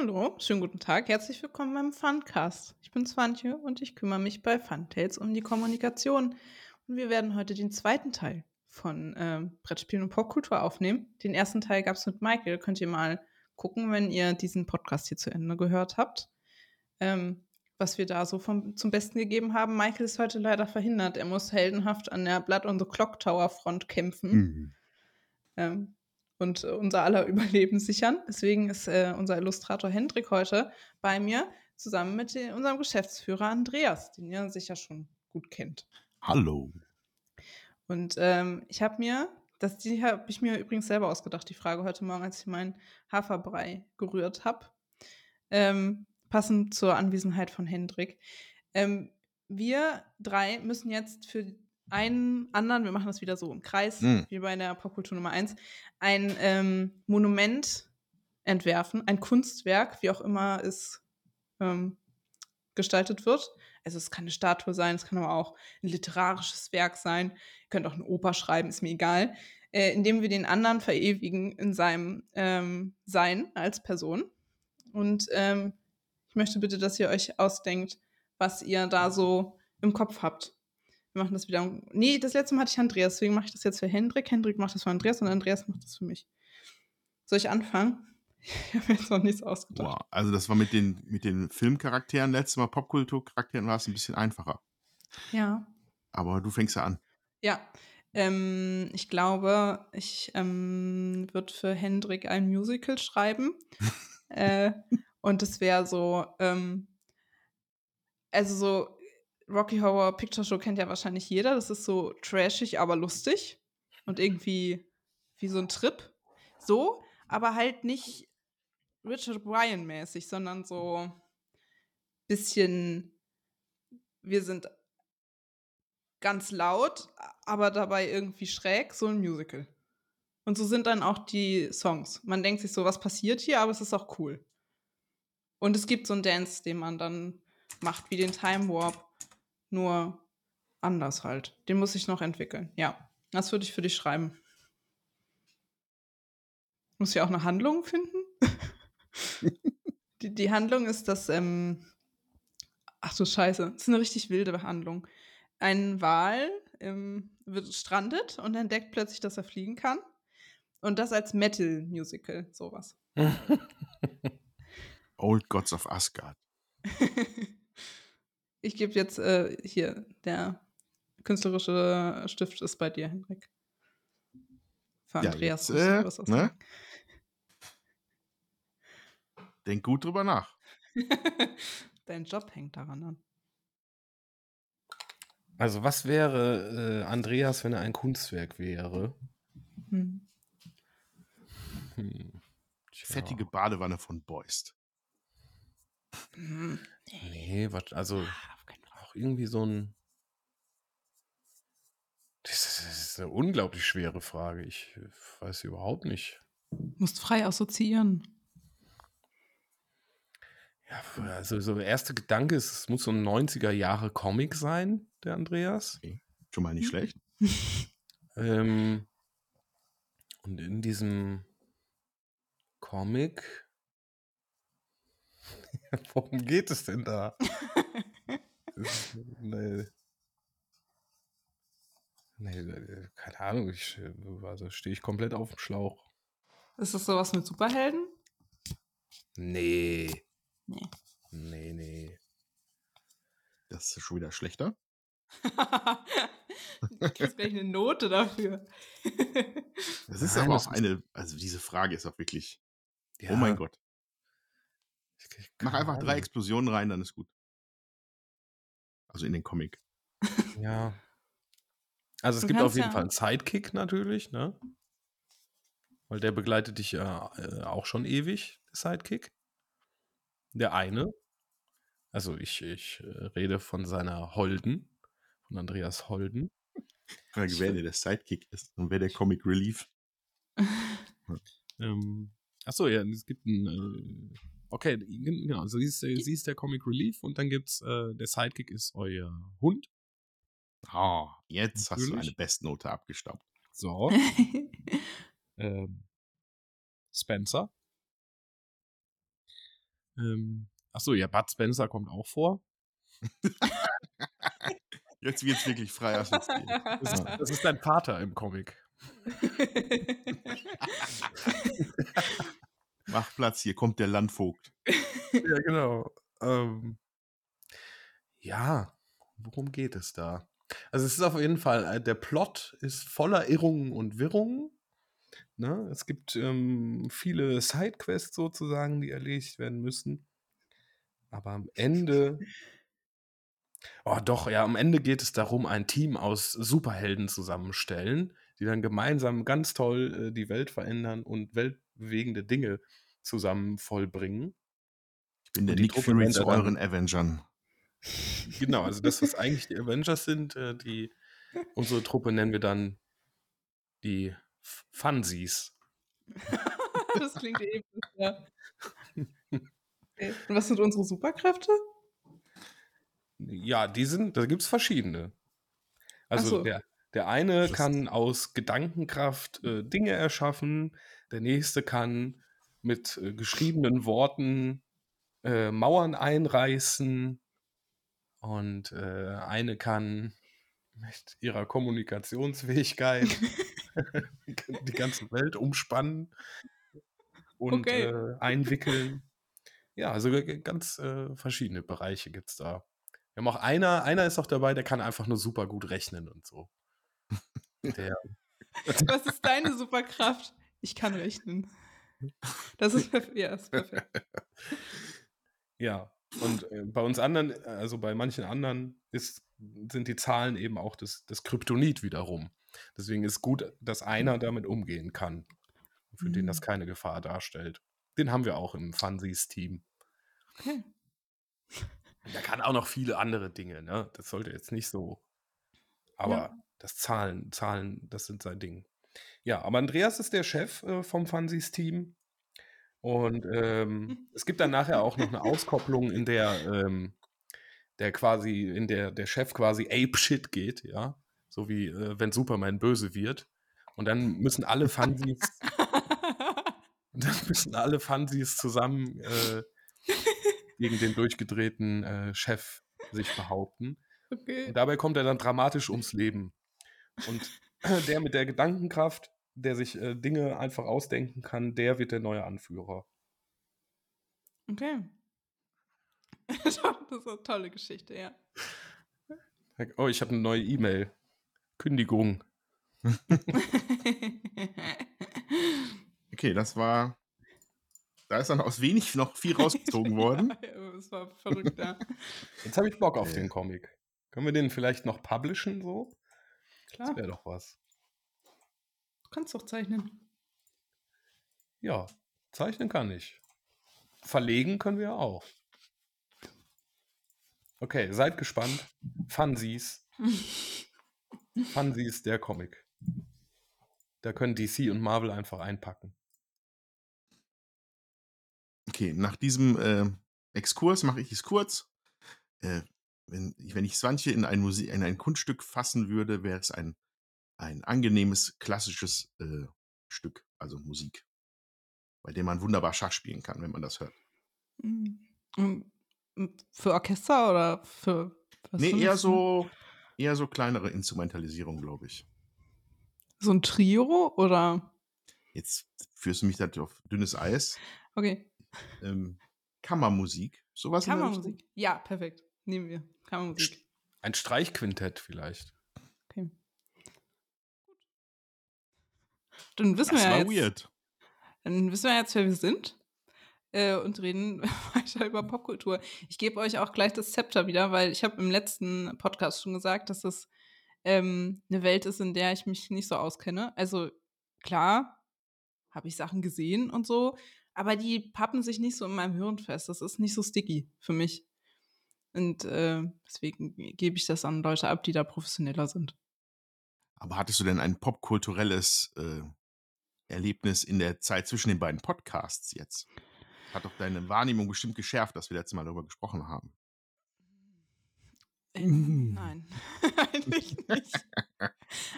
Hallo, schönen guten Tag. Herzlich willkommen beim Funcast. Ich bin Swantje und ich kümmere mich bei Funtails um die Kommunikation. Und wir werden heute den zweiten Teil von ähm, Brettspielen und Popkultur aufnehmen. Den ersten Teil gab es mit Michael. Könnt ihr mal gucken, wenn ihr diesen Podcast hier zu Ende gehört habt. Ähm, was wir da so vom, zum Besten gegeben haben. Michael ist heute leider verhindert. Er muss heldenhaft an der Blood on the Clock Tower Front kämpfen. Mhm. Ähm, und äh, unser aller Überleben sichern. Deswegen ist äh, unser Illustrator Hendrik heute bei mir, zusammen mit den, unserem Geschäftsführer Andreas, den ihr sicher schon gut kennt. Hallo. Und ähm, ich habe mir, das die habe ich mir übrigens selber ausgedacht, die Frage heute Morgen, als ich meinen Haferbrei gerührt habe. Ähm, passend zur Anwesenheit von Hendrik. Ähm, wir drei müssen jetzt für einen anderen, wir machen das wieder so im Kreis, Hm. wie bei der Popkultur Nummer eins, ein ähm, Monument entwerfen, ein Kunstwerk, wie auch immer es ähm, gestaltet wird. Also es kann eine Statue sein, es kann aber auch ein literarisches Werk sein. Ihr könnt auch eine Oper schreiben, ist mir egal. Äh, indem wir den anderen verewigen in seinem ähm, Sein als Person. Und ähm, ich möchte bitte, dass ihr euch ausdenkt, was ihr da so im Kopf habt. Wir machen das wieder. Nee, das letzte Mal hatte ich Andreas, deswegen mache ich das jetzt für Hendrik. Hendrik macht das für Andreas und Andreas macht das für mich. Soll ich anfangen? Ich habe jetzt noch nichts ausgedacht. Wow. Also das war mit den, mit den Filmcharakteren letztes Mal, Popkulturcharakteren war es ein bisschen einfacher. Ja. Aber du fängst ja an. Ja. Ähm, ich glaube, ich ähm, würde für Hendrik ein Musical schreiben. äh, und das wäre so, ähm, also so Rocky Horror Picture Show kennt ja wahrscheinlich jeder. Das ist so trashig, aber lustig. Und irgendwie wie so ein Trip. So, aber halt nicht Richard Bryan mäßig, sondern so bisschen, wir sind ganz laut, aber dabei irgendwie schräg, so ein Musical. Und so sind dann auch die Songs. Man denkt sich so, was passiert hier, aber es ist auch cool. Und es gibt so einen Dance, den man dann macht, wie den Time Warp, nur anders halt. Den muss ich noch entwickeln. Ja, das würde ich für dich schreiben. Muss ja auch eine Handlung finden. die, die Handlung ist, dass, ähm, ach du Scheiße, das ist eine richtig wilde Handlung. Ein Wal ähm, wird strandet und entdeckt plötzlich, dass er fliegen kann. Und das als Metal-Musical, sowas. Old Gods of Asgard. ich gebe jetzt äh, hier, der künstlerische Stift ist bei dir, Henrik. Für Ja, Andreas. jetzt, äh, was ne? Denk gut drüber nach. Dein Job hängt daran an. Also was wäre äh, Andreas, wenn er ein Kunstwerk wäre? Hm. Hm. Fettige Badewanne von Beust. Hm. Nee, was, also Auf keinen Fall. auch irgendwie so ein. Das ist, das ist eine unglaublich schwere Frage. Ich äh, weiß überhaupt nicht. Musst frei assoziieren. Ja, also so der erste Gedanke ist, es muss so ein 90er Jahre Comic sein, der Andreas. Schon mal nicht schlecht. Ähm, und in diesem Comic. Worum geht es denn da? Ist- nee. Nee, keine Ahnung, ich, also stehe ich komplett auf dem Schlauch. Ist das sowas mit Superhelden? Nee. Nee. Nee, nee. Das ist schon wieder schlechter. du kriegst gleich eine Note dafür. Das ist Nein, aber auch eine, also diese Frage ist auch wirklich, Ja, oh mein Gott. Mach einfach drei. Explosionen rein, dann ist gut. Also in den Comic. Ja. Also es Du gibt auf jeden ja- Fall einen Sidekick natürlich, ne? Weil der begleitet dich ja äh, auch schon ewig, der Sidekick. Der eine. Also ich, ich äh, rede von seiner Holden, von Andreas Holden. Frage, wer der Sidekick ist und wer der Comic Relief. Ähm, achso, ja, es gibt einen, äh, okay, genau, also sie ist, äh, sie ist der Comic Relief und dann gibt's, äh, der Sidekick ist euer Hund. Ah, jetzt hast du Natürlich. eine Bestnote abgestaubt. So. ähm, Spencer. Ähm, achso, ja, Bud Spencer kommt auch vor. Jetzt wird's wirklich frei assoziiert. Das ist, das ist dein Vater im Comic. Mach Platz, hier kommt der Landvogt. Ja, genau. Ähm, ja, worum geht es da? Also es ist auf jeden Fall, äh, der Plot ist voller Irrungen und Wirrungen. Ne? Es gibt ähm, viele Sidequests sozusagen, die erledigt werden müssen. Aber am Ende. Oh, doch, ja, am Ende geht es darum, ein Team aus Superhelden zusammenstellen, die dann gemeinsam ganz toll äh, die Welt verändern und weltbewegende Dinge zusammen vollbringen. Ich bin der Nick Truppe Fury zu euren Avengern. Genau, also das, was eigentlich die Avengers sind, äh, die unsere Truppe nennen wir dann die Funsies. das klingt episch, ja. Okay. Und was sind unsere Superkräfte? Ja, die sind, da gibt es verschiedene. Also so. der, der eine kann aus Gedankenkraft äh, Dinge erschaffen, der nächste kann mit äh, geschriebenen Worten äh, Mauern einreißen und äh, eine kann mit ihrer Kommunikationsfähigkeit die ganze Welt umspannen und Okay. äh, einwickeln. Ja, also g- ganz äh, verschiedene Bereiche gibt es da. Wir haben auch einer, einer ist auch dabei, der kann einfach nur super gut rechnen und so. Der, Was ist deine Superkraft? Ich kann rechnen. Das ist perfekt. Ja, ist perfekt. ja, und äh, bei uns anderen, also bei manchen anderen, ist, sind die Zahlen eben auch das, das Kryptonit wiederum. Deswegen ist gut, dass einer damit umgehen kann, für den das Mhm. keine Gefahr darstellt. Den haben wir auch im Funsies-Team. Okay. Der kann auch noch viele andere Dinge, ne? Das sollte jetzt nicht so. Aber Ja. das Zahlen, Zahlen, das sind sein Ding. Ja, aber Andreas ist der Chef äh, vom Funsies-Team. Und ähm, es gibt dann nachher auch noch eine Auskopplung, in der ähm, der quasi, in der der Chef quasi Ape-Shit geht, ja. So wie äh, wenn Superman böse wird. Und dann müssen alle Funsies, dann müssen alle Funsies zusammen äh, gegen den durchgedrehten äh, Chef sich behaupten. okay. Und dabei kommt er dann dramatisch ums Leben. Und der mit der Gedankenkraft, der sich äh, Dinge einfach ausdenken kann, der wird der neue Anführer. Okay. das ist eine tolle Geschichte, ja. Oh, ich habe eine neue E-Mail. Kündigung. Okay, das war. Da ist dann aus wenig noch viel rausgezogen worden. Ja, das war verrückt, ja. Jetzt habe ich Bock auf Äh. den Comic. Können wir den vielleicht noch publishen so? Klar, Das wäre doch was. du kannst doch zeichnen. Ja, zeichnen kann ich. Verlegen können wir auch. Okay, seid gespannt. Funsies. Funsies, der Comic. Da können DC und Marvel einfach einpacken. Okay, nach diesem äh, Exkurs mache ich es kurz. Äh, wenn, ich- wenn ich Swantje in ein, Musi in ein Kunststück fassen würde, wäre es ein, ein angenehmes, klassisches äh, Stück, also Musik, bei dem man wunderbar Schach spielen kann, wenn man das hört. Und Für Orchester oder für was nee, eher so, eher so kleinere Instrumentalisierung, glaube ich. So ein Trio oder? Jetzt führst du mich da auf dünnes Eis. Okay. Ähm, Kammermusik, sowas? Kammermusik. Ja, perfekt. Nehmen wir. Kammermusik. Ein Streichquintett vielleicht. Okay. Dann wissen Das wir ja war jetzt, weird. Dann wissen wir jetzt, wer wir sind. Äh, und reden weiter über Popkultur. Ich gebe euch auch gleich das Zepter wieder, weil ich habe im letzten Podcast schon gesagt, dass das ähm, eine Welt ist, in der ich mich nicht so auskenne. Also klar, habe ich Sachen gesehen und so, aber die pappen sich nicht so in meinem Hirn fest. Das ist nicht so sticky für mich. Und äh, deswegen gebe ich das an Leute ab, die da professioneller sind. Aber hattest du denn ein popkulturelles äh, Erlebnis in der Zeit zwischen den beiden Podcasts jetzt? Hat doch deine Wahrnehmung bestimmt geschärft, dass wir letztes Mal darüber gesprochen haben. Äh, nein, eigentlich nicht.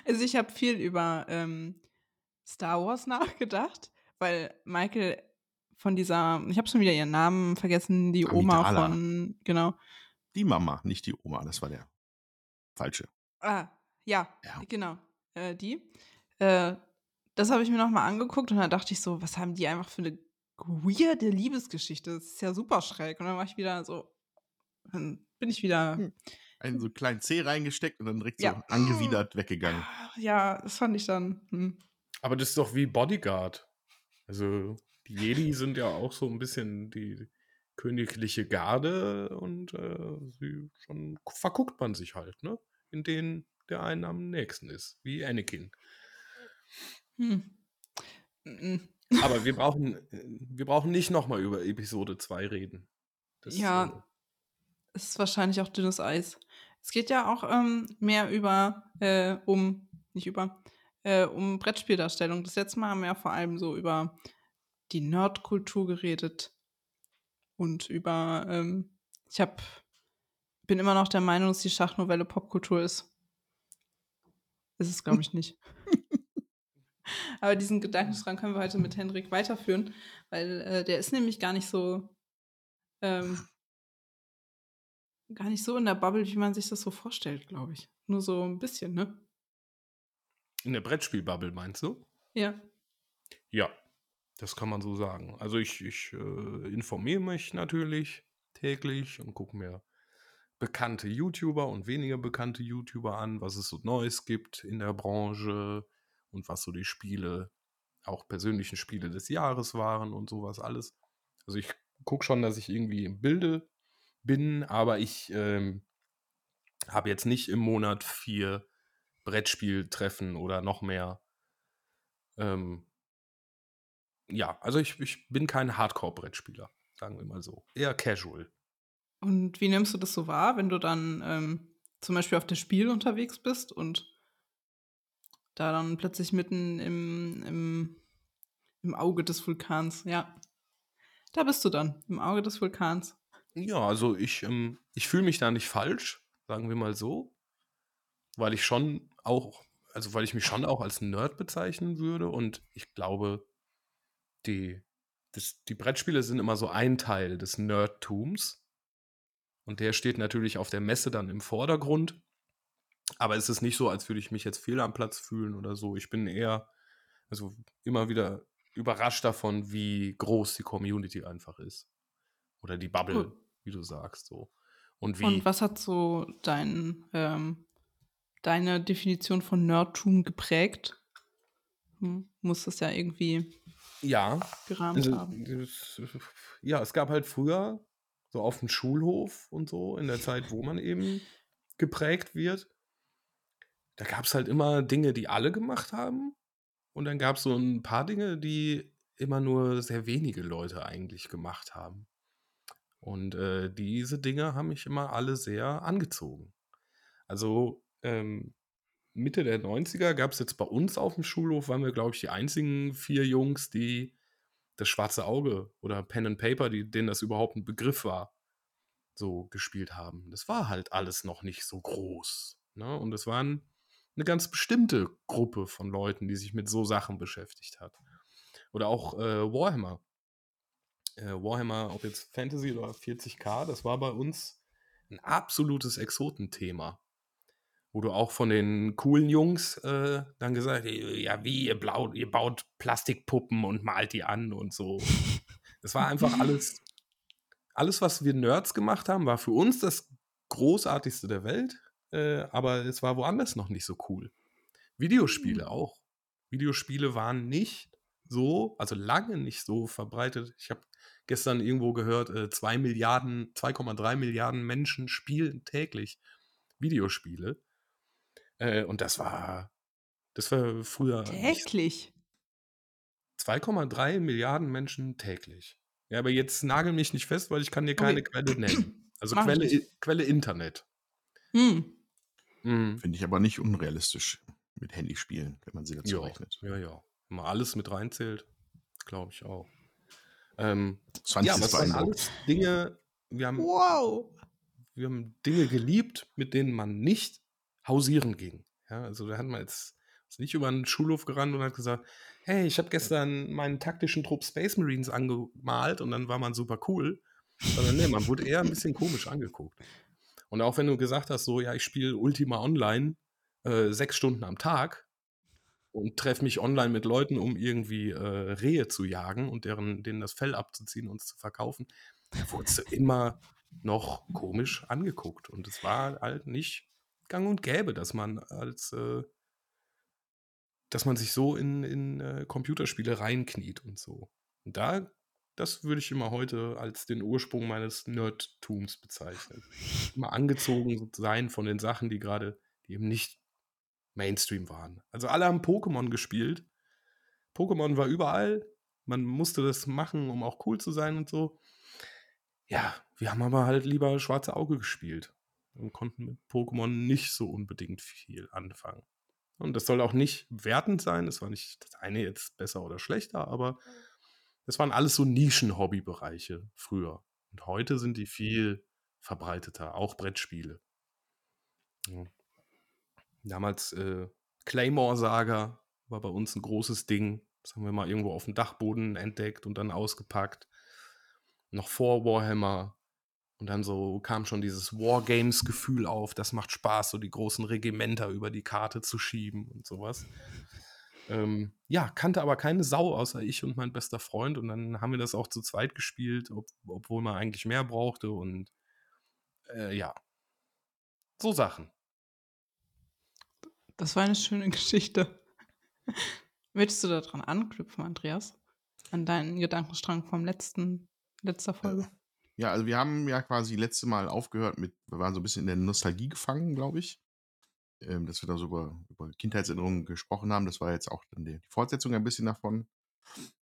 Also ich habe viel über ähm, Star Wars nachgedacht, weil Michael von dieser, ich habe schon wieder ihren Namen vergessen, die Oma Amidala. von, genau. Die Mama, nicht die Oma, das war der falsche. Ah, ja, Ja. genau, äh, die. Äh, das habe ich mir nochmal angeguckt und dann dachte ich so, was haben die einfach für eine weirde Liebesgeschichte? Das ist ja super schräg. Und dann war ich wieder so, dann bin ich wieder, Hm. Einen so kleinen Zeh reingesteckt und dann direkt Ja. so angewidert weggegangen. ja, das fand ich dann, hm. Aber das ist doch wie Bodyguard. Also, die Jedi sind ja auch so ein bisschen die königliche Garde und äh, sie schon verguckt man sich halt, ne? In denen der einen am nächsten ist, wie Anakin. Hm. Aber wir brauchen, äh, wir brauchen nicht nochmal über Episode 2 reden. Das, Ja. äh, Es ist wahrscheinlich auch dünnes Eis. Es geht ja auch ähm, mehr über, äh, um, nicht über, äh, um Brettspieldarstellung. Das letzte Mal haben wir ja vor allem so über die Nerdkultur geredet und über, ähm, ich hab, bin immer noch der Meinung, dass die Schachnovelle Popkultur ist. Ist es, glaube ich, nicht. Aber diesen Gedankenstrang können wir heute mit Hendrik weiterführen, weil äh, der ist nämlich gar nicht so, ähm, gar nicht so in der Bubble, wie man sich das so vorstellt, glaube ich. Nur so ein bisschen, ne? in der Brettspielbubble meinst du? Ja. Ja, das kann man so sagen. Also ich, ich äh, informiere mich natürlich täglich und gucke mir bekannte YouTuber und weniger bekannte YouTuber an, was es so Neues gibt in der Branche und was so die Spiele, auch persönlichen Spiele des Jahres waren und sowas alles. Also ich gucke schon, dass ich irgendwie im Bilde bin, aber ich ähm, habe jetzt nicht im Monat vier Brettspieltreffen oder noch mehr. Ähm, ja, also ich, ich bin kein Hardcore-Brettspieler, sagen wir mal so. Eher casual. Und wie nimmst du das so wahr, wenn du dann ähm, zum Beispiel auf der Spiel unterwegs bist und da dann plötzlich mitten im, im, im Auge des Vulkans, ja. Da bist du dann, im Auge des Vulkans. Ja, also ich, ähm, ich fühle mich da nicht falsch, sagen wir mal so, weil ich schon auch, also weil ich mich schon auch als Nerd bezeichnen würde und ich glaube, die, das, die Brettspiele sind immer so ein Teil des Nerdtums und der steht natürlich auf der Messe dann im Vordergrund, aber es ist nicht so, als würde ich mich jetzt fehl am Platz fühlen oder so. Ich bin eher, also immer wieder überrascht davon, wie groß die Community einfach ist. Oder die Bubble, Cool. wie du sagst, so. Und wie. Und was hat so dein, ähm, deine Definition von Nerdtum geprägt? Hm, muss das ja irgendwie ja, gerahmt also, haben. ja, es gab halt früher so auf dem Schulhof und so, in der Zeit, wo man eben geprägt wird, da gab es halt immer Dinge, die alle gemacht haben. Und dann gab es so ein paar Dinge, die immer nur sehr wenige Leute eigentlich gemacht haben. Und äh, diese Dinge haben mich immer alle sehr angezogen. Also ähm, Mitte der 90er gab es jetzt bei uns auf dem Schulhof, waren wir, glaube ich, die einzigen vier Jungs, die das schwarze Auge oder Pen and Paper, die, denen das überhaupt ein Begriff war, so gespielt haben. Das war halt alles noch nicht so groß. Ne? Und es waren eine ganz bestimmte Gruppe von Leuten, die sich mit so Sachen beschäftigt hat. Oder auch äh, Warhammer. Äh, Warhammer, ob jetzt Fantasy oder 40k, das war bei uns ein absolutes Exotenthema. Wo du auch von den coolen Jungs äh, dann gesagt hast, ja, wie, ihr, blaut, ihr baut Plastikpuppen und malt die an und so. Das war einfach alles, alles, was wir Nerds gemacht haben, war für uns das großartigste der Welt, äh, aber es war woanders noch nicht so cool. Videospiele Mhm. auch. Videospiele waren nicht so, also lange nicht so verbreitet. Ich habe gestern irgendwo gehört, äh, 2 Milliarden, 2,3 Milliarden Menschen spielen täglich Videospiele. Äh, und das war, das war früher Täglich. 2,3 Milliarden Menschen täglich. Ja, aber jetzt nagel mich nicht fest, weil ich kann dir keine Okay. Quelle nennen. Also Mach Quelle. Quelle Internet. Hm. Mhm. Finde ich aber nicht unrealistisch mit Handyspielen, wenn man sie dazu Ja, rechnet. ja, ja. Wenn man alles mit reinzählt, glaube ich auch. Ähm, 20 ja, aber es waren alles Dinge, wir haben, Wow. wir haben Dinge geliebt, mit denen man nicht hausieren ging. Ja, also da hat man jetzt, Ist nicht über einen Schulhof gerannt und hat gesagt, hey, ich habe gestern meinen taktischen Trupp Space Marines angemalt und dann war man super cool. Sondern nee, man wurde eher ein bisschen komisch angeguckt. Und auch wenn du gesagt hast, so, ja, ich spiele Ultima Online äh, sechs Stunden am Tag und treffe mich online mit Leuten, um irgendwie äh, Rehe zu jagen und deren, denen das Fell abzuziehen und zu verkaufen, da wurdest du immer noch komisch angeguckt. Und es war halt nicht gang und gäbe, dass man als äh, dass man sich so in, in äh, Computerspiele reinkniet und so. Und da, das würde ich immer heute als den Ursprung meines Nerdtums bezeichnen. Immer angezogen sein von den Sachen, die gerade, die eben nicht Mainstream waren. Also alle haben Pokémon gespielt. Pokémon war überall. Man musste das machen, um auch cool zu sein und so. Ja, wir haben aber halt lieber Schwarze Auge gespielt und konnten mit Pokémon nicht so unbedingt viel anfangen. Und das soll auch nicht wertend sein. Es war nicht das eine jetzt besser oder schlechter, aber das waren alles so Nischen-Hobbybereiche früher. Und heute sind die viel verbreiteter, auch Brettspiele. Ja. Damals äh, Claymore-Saga war bei uns ein großes Ding. Das haben wir mal irgendwo auf dem Dachboden entdeckt und dann ausgepackt. Noch vor Warhammer und dann so kam schon dieses Wargames-Gefühl auf. Das macht Spaß, so die großen Regimenter über die Karte zu schieben und sowas. Ähm, ja, kannte aber keine Sau außer ich und mein bester Freund. Und dann haben wir das auch zu zweit gespielt, ob, obwohl man eigentlich mehr brauchte. Und äh, ja, so Sachen. Das war eine schöne Geschichte. Möchtest du daran anknüpfen, Andreas? An deinen Gedankenstrang vom letzten, letzter Folge? Ja. Also wir haben ja quasi letzte Mal aufgehört mit, wir waren so ein bisschen in der Nostalgie gefangen, glaube ich. Ähm, dass wir da so über, über Kindheitserinnerungen gesprochen haben. Das war jetzt auch dann die Fortsetzung ein bisschen davon.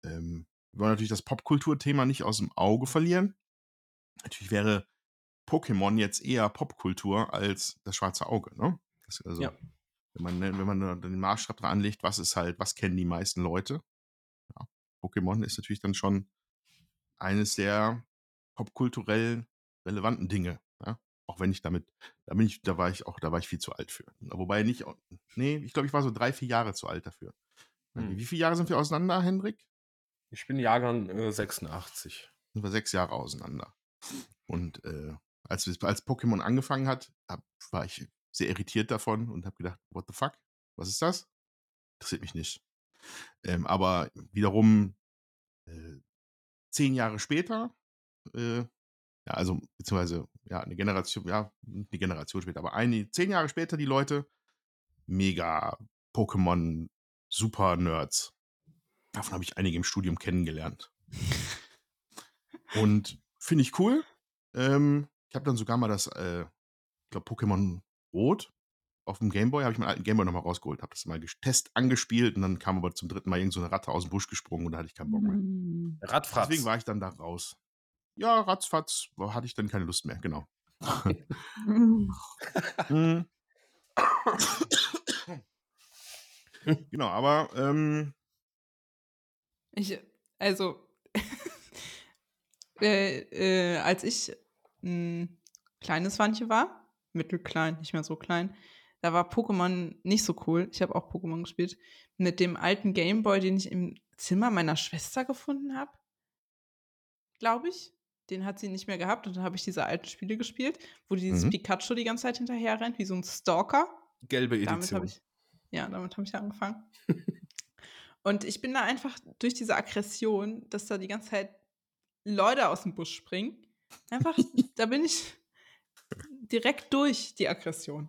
Ähm, wir wollen natürlich das Popkulturthema nicht aus dem Auge verlieren. Natürlich wäre Pokémon jetzt eher Popkultur als das schwarze Auge, ne? also, ja. wenn man, ne, wenn man den Maßstab dran anlegt, was ist halt, was kennen die meisten Leute? Ja, Pokémon ist natürlich dann schon eines der popkulturell relevanten Dinge. Ja? Auch wenn ich damit, da bin ich, da war ich auch, da war ich viel zu alt für. Wobei nicht, nee, ich glaube, ich war so drei, vier Jahre zu alt dafür. Hm. Wie viele Jahre sind wir auseinander, Hendrik? Ich bin Jahrgang äh, 86. Sind wir sechs Jahre auseinander. Und äh, als, als Pokémon angefangen hat, hab, war ich sehr irritiert davon und habe gedacht, what the fuck? Was ist das? Interessiert mich nicht. Ähm, aber wiederum äh, zehn Jahre später äh, ja, also beziehungsweise ja, eine Generation, ja, eine Generation später, aber eine, zehn Jahre später die Leute mega Pokémon Super Nerds. Davon habe ich einige im Studium kennengelernt. Und finde ich cool. Ähm, ich habe dann sogar mal das, äh, ich glaube, Pokémon Rot auf dem Gameboy, habe ich meinen alten Gameboy nochmal rausgeholt, habe das mal Test angespielt und dann kam aber zum dritten Mal irgend so eine Ratte aus dem Busch gesprungen und da hatte ich keinen Bock mehr. Hm. Radfratz. Deswegen war ich dann da raus ja, ratzfatz hatte ich dann keine Lust mehr, genau. Mhm. genau, aber ähm, ich, also äh, äh, als ich ein kleines Wandchen war, mittelklein, nicht mehr so klein, da war Pokémon nicht so cool. Ich habe auch Pokémon gespielt. Mit dem alten Gameboy, den ich im Zimmer meiner Schwester gefunden habe. Glaube ich den hat sie nicht mehr gehabt und dann habe ich diese alten Spiele gespielt, wo dieses mhm. Pikachu die ganze Zeit hinterher rennt, wie so ein Stalker. Gelbe Edition. Damit ich, ja, damit habe ich angefangen. und ich bin da einfach durch diese Aggression, dass da die ganze Zeit Leute aus dem Bus springen, einfach, da bin ich direkt durch die Aggression.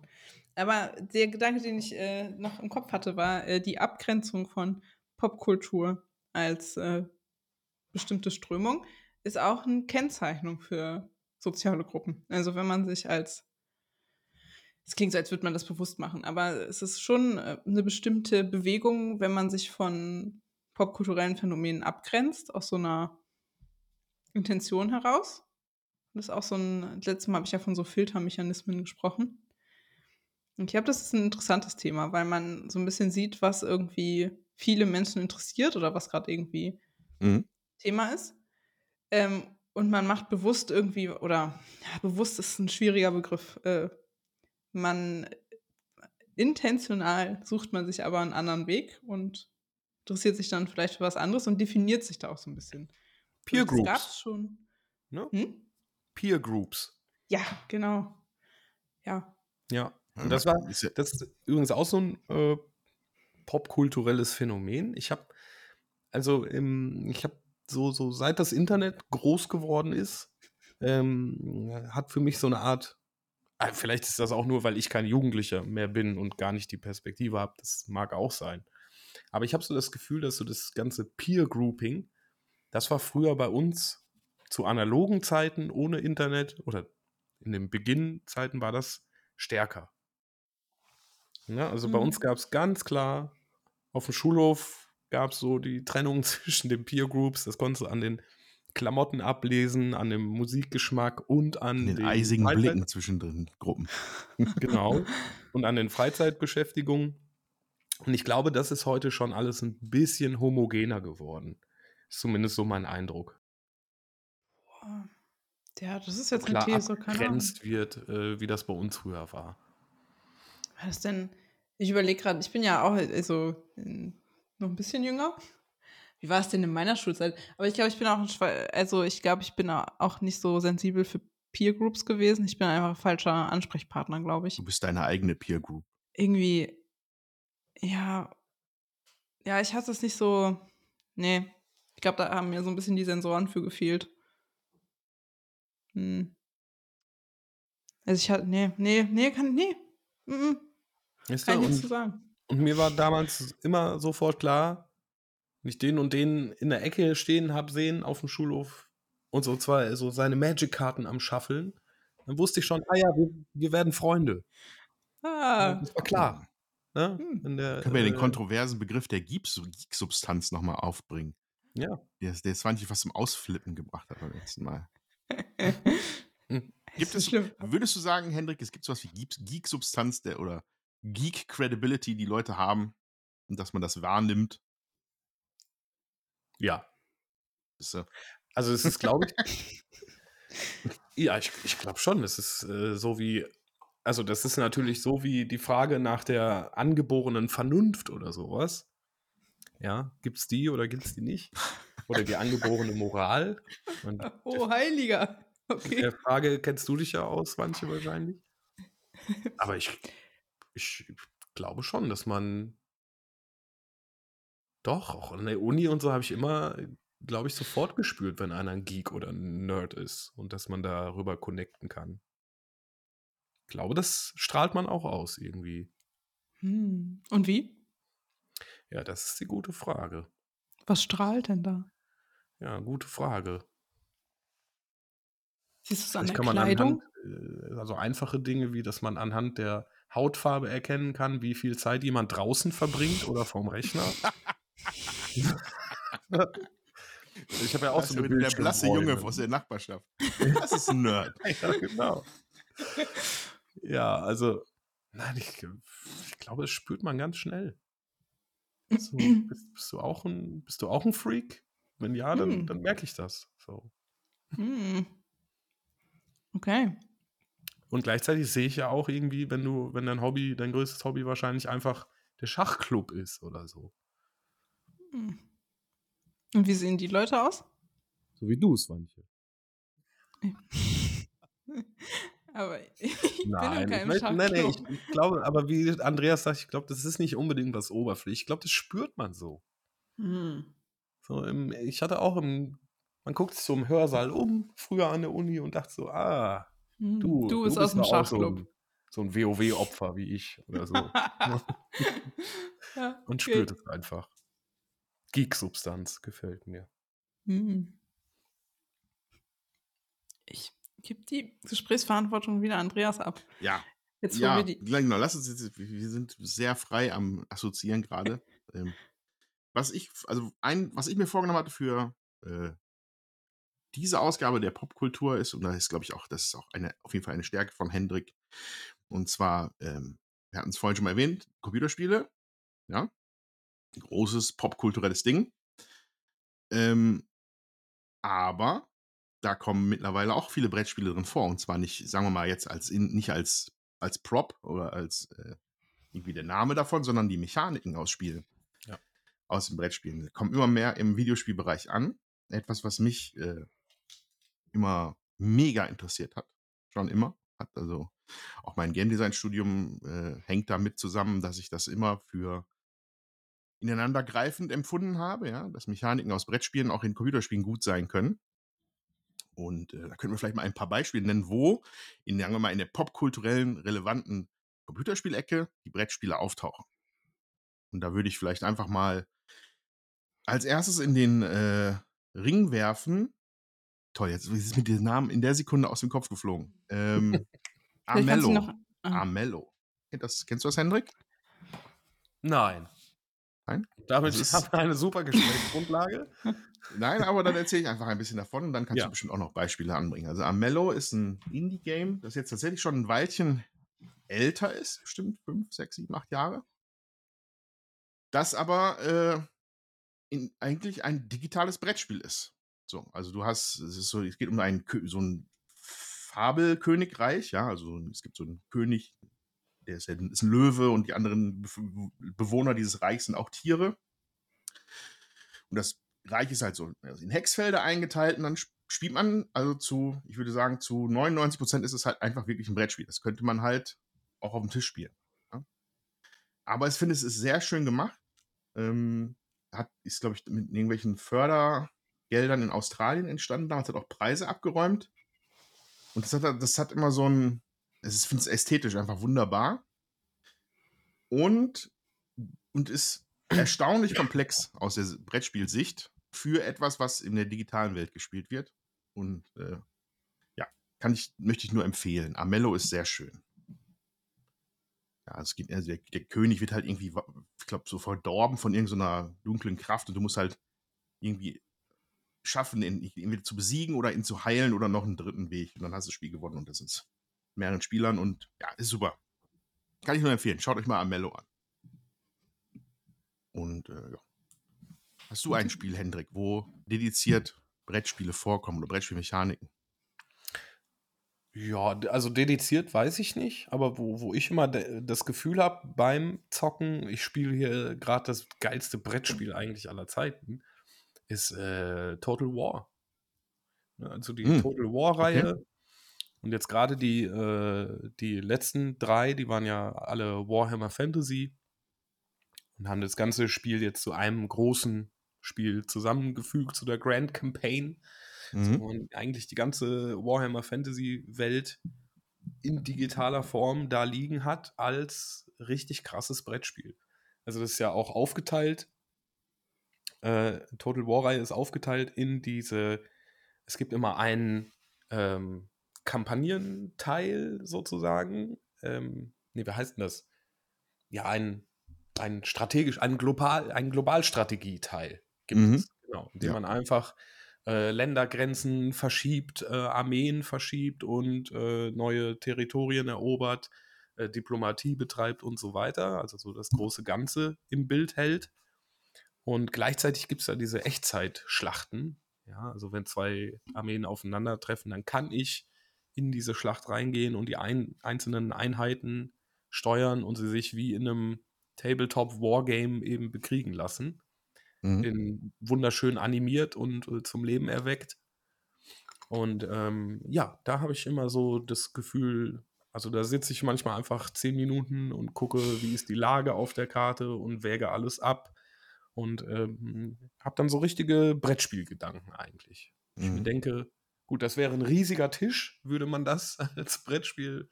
Aber der Gedanke, den ich äh, noch im Kopf hatte, war äh, die Abgrenzung von Popkultur als äh, bestimmte Strömung ist auch eine Kennzeichnung für soziale Gruppen. Also wenn man sich als, es klingt so, als würde man das bewusst machen, aber es ist schon äh, eine bestimmte Bewegung, wenn man sich von popkulturellen Phänomenen abgrenzt, aus so einer Intention heraus. Das ist auch so ein, letztes Mal habe ich ja von so Filtermechanismen gesprochen. Und ich glaube, das ist ein interessantes Thema, weil man so ein bisschen sieht, was irgendwie viele Menschen interessiert oder was gerade irgendwie mhm. Thema ist. Ähm, und man macht bewusst irgendwie, oder ja, bewusst ist ein schwieriger Begriff. Äh, man intentional sucht man sich aber einen anderen Weg und interessiert sich dann vielleicht für was anderes und definiert sich da auch so ein bisschen. Peer Und das gab's Groups. schon. Ne? Hm? Peer Groups. Ja, genau. Ja. Ja. Und das war, das ist übrigens auch so ein äh, popkulturelles Phänomen. Ich habe, also im, ich habe so, so seit das Internet groß geworden ist, ähm, hat für mich so eine Art, äh, vielleicht ist das auch nur, weil ich kein Jugendlicher mehr bin und gar nicht die Perspektive habe, das mag auch sein. Aber ich habe so das Gefühl, dass so das ganze Peer-Grouping, das war früher bei uns zu analogen Zeiten ohne Internet oder in den Beginnzeiten war das stärker. Ja, also bei Mhm. uns gab es ganz klar, auf dem Schulhof gab es so die Trennung zwischen den Peer Groups, das konntest du an den Klamotten ablesen, an dem Musikgeschmack und an den den eisigen Freizeit- Blicken zwischen den Gruppen. Genau. Und an den Freizeitbeschäftigungen. Und ich glaube, das ist heute schon alles ein bisschen homogener geworden. Ist zumindest so mein Eindruck. Boah. Ja, das ist jetzt Klar eine These, keine Ahnung. wird, äh, wie das bei uns früher war. Was denn? Ich überlege gerade, ich bin ja auch also, noch ein bisschen jünger. Wie war es denn in meiner Schulzeit? Aber ich glaube, ich bin auch ein also ich glaube, ich bin auch nicht so sensibel für Peer Groups gewesen. Ich bin einfach falscher Ansprechpartner, glaube ich. Du bist deine eigene Peer Group. Irgendwie, ja, ja, ich hatte es nicht so, nee. Ich glaube, da haben mir so ein bisschen die Sensoren für gefehlt. Hm. Also ich hatte, nee, nee, nee, kann, nee. Mm -mm. Weißt Kann ich nichts zu sagen. Und mir war damals immer sofort klar, wenn ich den und den in der Ecke stehen habe sehen auf dem Schulhof und so zwar so seine Magic-Karten am Schaffeln, dann wusste ich schon, ah ja, wir, wir werden Freunde. Ah, Das war klar. Ne? Hm. In der, Können wir den äh, kontroversen Begriff der Geeks- Geek-Substanz nochmal aufbringen? Ja. Der, der Svanti fast zum Ausflippen gebracht hat beim letzten Mal. Gibt ist es, schlimm. würdest du sagen, Hendrik, es gibt sowas wie Geek- Geek-Substanz der, oder Geek-Credibility, die Leute haben und dass man das wahrnimmt? Ja. Ist, Also es ist, glaube ich. ja, ich, ich glaube schon. Es ist äh, so wie. Also, das ist natürlich so wie die Frage nach der angeborenen Vernunft oder sowas. Ja, gibt es die oder gibt es die nicht? Oder die angeborene Moral? Und Oh, Heiliger. Okay. der Frage kennst du dich ja aus, manche wahrscheinlich. Aber ich, ich glaube schon, dass man doch, auch an der Uni und so habe ich immer, glaube ich, sofort gespürt, wenn einer ein Geek oder ein Nerd ist und dass man darüber connecten kann. Ich glaube, das strahlt man auch aus irgendwie. Hm. Und wie? Ja, das ist die gute Frage. Was strahlt denn da? Ja, gute Frage. Siehst du es an der kann man Kleidung? anhand, äh, also einfache Dinge, wie dass man anhand der Hautfarbe erkennen kann, wie viel Zeit jemand draußen verbringt oder vorm Rechner. ich habe ja auch das so eine der blasse Junge aus der Nachbarschaft. Das ist ein Nerd. Ja, genau. ja, also, nein, ich, ich glaube, das spürt man ganz schnell. So, bist, bist, du auch ein, bist du auch ein Freak? Wenn ja, dann, Hm. dann merke ich das. So. Hm. Okay. Und gleichzeitig sehe ich ja auch irgendwie, wenn du, wenn dein Hobby, dein größtes Hobby wahrscheinlich einfach der Schachclub ist oder so. Hm. Und wie sehen die Leute aus? So wie du es, manche. Aber ich bin in Nein, ich, keinem möchte- nein, nein, ich, ich glaube, aber wie Andreas sagt, ich glaube, das ist nicht unbedingt was Oberflächliches. Ich glaube, das spürt man so. Hm. so im, ich hatte auch im, man guckt sich so im Hörsaal um, früher an der Uni und dachte so, ah, Hm. du, du bist aus dem Schachclub. So ein, so ein WoW-Opfer wie ich oder so. ja, und okay. spürt es einfach. Geek-Substanz gefällt mir. Hm. Ich gebe die Gesprächsverantwortung wieder Andreas ab. Ja, Jetzt, ja wir die. genau. Lass uns jetzt, wir sind sehr frei am Assoziieren gerade. ähm, was ich, also ein, was ich mir vorgenommen hatte für äh, diese Ausgabe der Popkultur ist, und da ist, glaube ich, auch, das ist auch eine, auf jeden Fall eine Stärke von Hendrik. Und zwar, ähm, wir hatten es vorhin schon mal erwähnt, Computerspiele, ja. Großes popkulturelles Ding. Ähm, aber da kommen mittlerweile auch viele Brettspiele drin vor. Und zwar nicht, sagen wir mal, jetzt als in, nicht als, als Prop oder als äh, irgendwie der Name davon, sondern die Mechaniken aus Spielen. Ja. Aus den Brettspielen. Kommen immer mehr im Videospielbereich an. Etwas, was mich äh, immer mega interessiert hat. Schon immer. Hat also auch mein Game Design Studium äh, hängt damit zusammen, dass ich das immer für ineinandergreifend empfunden habe, ja, dass Mechaniken aus Brettspielen auch in Computerspielen gut sein können. Und äh, da können wir vielleicht mal ein paar Beispiele nennen, wo in, sagen wir mal, in der popkulturellen, relevanten Computerspielecke die Brettspiele auftauchen. Und da würde ich vielleicht einfach mal als erstes in den äh, Ring werfen. Toll, jetzt ist mir der Name in der Sekunde aus dem Kopf geflogen. Ähm, Amello. noch. Ah. Amello. Das, kennst du das, Hendrik? Nein. Nein? Damit ist- haben wir eine super Gesprächsgrundlage. Nein, aber dann erzähle ich einfach ein bisschen davon und dann kannst Ja. du bestimmt auch noch Beispiele anbringen. Also Amello ist ein Indie-Game, das jetzt tatsächlich schon ein Weilchen älter ist, bestimmt fünf, sechs, sieben, acht Jahre. Das aber äh, in, eigentlich ein digitales Brettspiel ist. So, also du hast, es ist so, es geht um ein Kö- so ein Fabelkönigreich, ja, also es gibt so einen König, der ist, ist ein Löwe und die anderen Bewohner dieses Reichs sind auch Tiere. Und das Reich ist halt so in Hexfelder eingeteilt und dann sp- spielt man also zu, ich würde sagen, zu 99 Prozent ist es halt einfach wirklich ein Brettspiel. Das könnte man halt auch auf dem Tisch spielen. Ja? Aber ich finde, es ist sehr schön gemacht. Ähm, hat, ist, glaube ich, mit irgendwelchen Fördergeldern in Australien entstanden. Damals hat auch Preise abgeräumt. Und das hat, das hat immer so ein, es ist, finde es ästhetisch einfach wunderbar. Und, und ist erstaunlich komplex aus der Brettspielsicht für etwas, was in der digitalen Welt gespielt wird. Und äh, ja, kann ich, möchte ich nur empfehlen. Amello ist sehr schön. Ja, es geht, also der, der König wird halt irgendwie, ich glaube, so verdorben von irgendeiner dunklen Kraft und du musst halt irgendwie schaffen, ihn entweder zu besiegen oder ihn zu heilen oder noch einen dritten Weg. Und dann hast du das Spiel gewonnen und das ist mehreren Spielern und ja, ist super. Kann ich nur empfehlen. Schaut euch mal Amello an. Und äh, ja. Hast du ein Spiel, Hendrik, wo dediziert Brettspiele vorkommen oder Brettspielmechaniken? Ja, also dediziert weiß ich nicht, aber wo, wo ich immer das Gefühl habe beim Zocken, ich spiele hier gerade das geilste Brettspiel eigentlich aller Zeiten, ist äh, Total War. Ne, Also die Hm, Total War-Reihe. Und jetzt gerade die, äh, die letzten drei, die waren ja alle Warhammer Fantasy und haben das ganze Spiel jetzt zu einem großen Spiel zusammengefügt, zu der Grand Campaign. Mhm. Und eigentlich die ganze Warhammer Fantasy Welt in digitaler Form da liegen hat als richtig krasses Brettspiel. Also das ist ja auch aufgeteilt. Äh, Total War Reihe ist aufgeteilt in diese, es gibt immer einen ähm, Kampagnenteil sozusagen. Ähm, nee, wie heißt denn das? Ja, ein, ein strategisch, ein global, ein Globalstrategieteil gibt Mhm. es, genau, in dem Ja. man einfach äh, Ländergrenzen verschiebt, äh, Armeen verschiebt und äh, neue Territorien erobert, äh, Diplomatie betreibt und so weiter. Also so das große Ganze im Bild hält. Und gleichzeitig gibt es da diese Echtzeitschlachten. Ja, also wenn zwei Armeen aufeinandertreffen, dann kann ich in diese Schlacht reingehen und die ein, einzelnen Einheiten steuern und sie sich wie in einem Tabletop-Wargame eben bekriegen lassen Mhm. in wunderschön animiert und äh, zum Leben erweckt. Und ähm, ja, da habe ich immer so das Gefühl, also da sitze ich manchmal einfach zehn Minuten und gucke, wie ist die Lage auf der Karte und wäge alles ab und ähm, habe dann so richtige Brettspielgedanken eigentlich. Ich mir Mhm. denke, gut, das wäre ein riesiger Tisch, würde man das als Brettspiel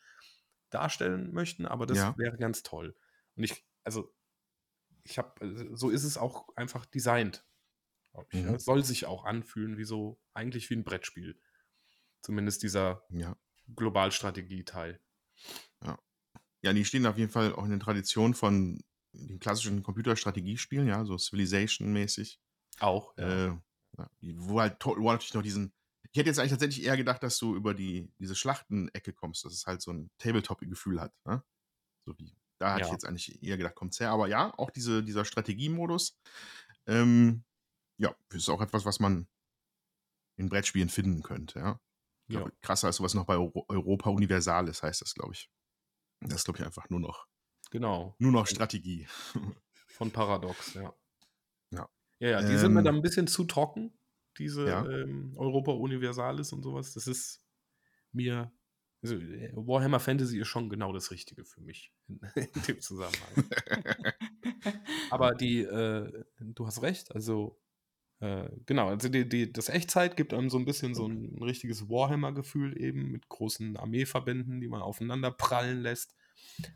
darstellen möchten, aber das Ja. wäre ganz toll. Und ich, also, ich habe, so ist es auch einfach designt. ich, ja. Mhm. Soll sich auch anfühlen wie so, eigentlich wie ein Brettspiel. Zumindest dieser Ja. Globalstrategie-Teil. Ja, die stehen auf jeden Fall auch in der Tradition von den klassischen Computerstrategiespielen, ja, so Civilization-mäßig. Auch, ja. Äh, wo halt War natürlich noch diesen. Ich hätte jetzt eigentlich tatsächlich eher gedacht, dass du über die, diese Schlachtenecke kommst, dass es halt so ein Tabletop-Gefühl hat. Ne? So wie, da hatte ich Ja. jetzt eigentlich eher gedacht, kommt's her. Aber ja, auch diese, dieser Strategiemodus, ähm, ja, ist auch etwas, was man in Brettspielen finden könnte, ja. Ich glaube, Ja. krasser als sowas noch bei Euro Europa Universalis heißt das, glaube ich. Das glaube ich, einfach nur noch Genau. Nur noch Strategie. Von Paradox, ja. Ja. Ja, ja, die sind mir Ähm, dann ein bisschen zu trocken, diese Ja. ähm, Europa Universalis und sowas. Das ist mir. Also Warhammer Fantasy ist schon genau das Richtige für mich in, in dem Zusammenhang. Aber die, äh, du hast recht, also äh, genau, also die, die, das Echtzeit gibt einem so ein bisschen so ein richtiges Warhammer-Gefühl eben mit großen Armeeverbänden, die man aufeinander prallen lässt.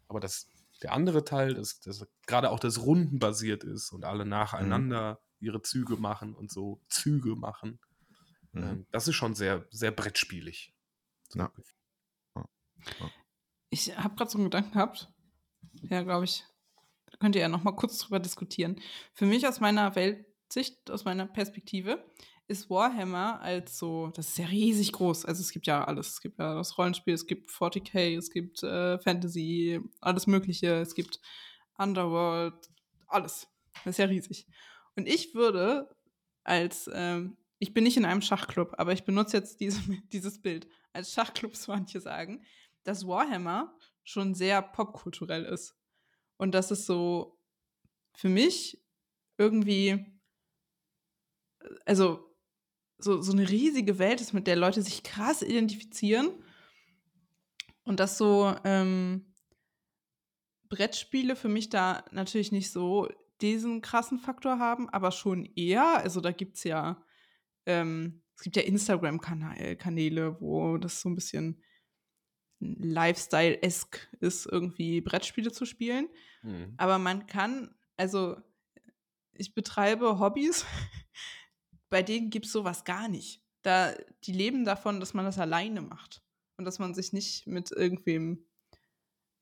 Aber das, der andere Teil, das, das gerade auch das Rundenbasiert ist und alle nacheinander ihre Züge machen und so Züge machen, Mhm. ähm, das ist schon sehr, sehr brettspielig. Ja. Ich habe gerade so einen Gedanken gehabt. Ja, glaube ich. Da könnt ihr ja noch mal kurz drüber diskutieren. Für mich aus meiner Weltsicht, aus meiner Perspektive, ist Warhammer als so, das ist ja riesig groß. Also es gibt ja alles. Es gibt ja das Rollenspiel, es gibt 40k, es gibt äh, Fantasy, alles Mögliche. Es gibt Underworld, alles. Das ist ja riesig. Und ich würde als, ähm, ich bin nicht in einem Schachclub, aber ich benutze jetzt diese, dieses Bild. Als Schachclubs manche sagen, dass Warhammer schon sehr popkulturell ist. Und dass es so für mich irgendwie, also so, so eine riesige Welt ist, mit der Leute sich krass identifizieren. Und dass so ähm, Brettspiele für mich da natürlich nicht so diesen krassen Faktor haben, aber schon eher. Also da gibt es ja, ähm, es gibt ja Instagram-Kanäle, wo das so ein bisschen Lifestyle-esque ist, irgendwie Brettspiele zu spielen. Mhm. Aber man kann, also ich betreibe Hobbys, bei denen gibt es sowas gar nicht. Da, die leben davon, dass man das alleine macht und dass man sich nicht mit irgendwem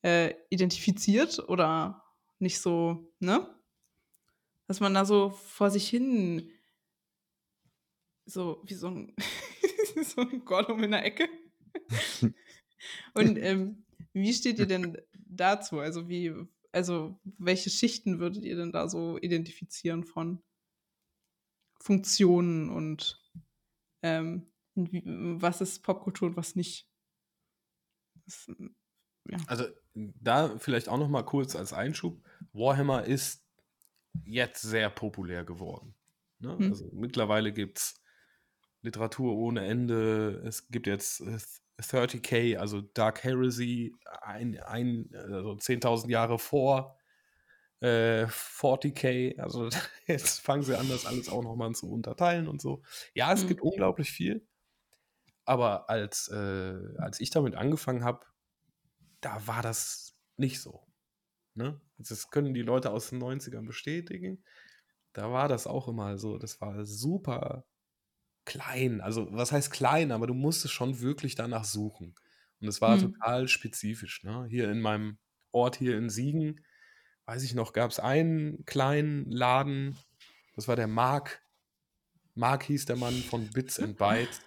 äh, identifiziert oder nicht so, ne? Dass man da so vor sich hin so wie so ein, so ein Gollum in der Ecke. Und ähm, wie steht ihr denn dazu? Also wie, also welche Schichten würdet ihr denn da so identifizieren von Funktionen und ähm, was ist Popkultur und was nicht? Das, ja. Also da vielleicht auch noch mal kurz als Einschub. Warhammer ist jetzt sehr populär geworden. Ne? Hm. Also mittlerweile gibt es Literatur ohne Ende. Es gibt jetzt äh, 30k, also Dark Heresy, ein, ein, also 10.000 Jahre vor äh, 40k. Also jetzt fangen sie an, das alles auch nochmal zu unterteilen und so. Ja, es Hm. gibt unglaublich viel. Aber als, äh, als ich damit angefangen habe, da war das nicht so. Ne? Also Das können die Leute aus den 90ern bestätigen. Da war das auch immer so. Das war super klein. Also, was heißt klein, aber du musstest schon wirklich danach suchen. Und es war Hm. total spezifisch. Ne? Hier in meinem Ort hier in Siegen, weiß ich noch, gab es einen kleinen Laden, das war der Mark. Mark hieß der Mann von Bits and Bytes.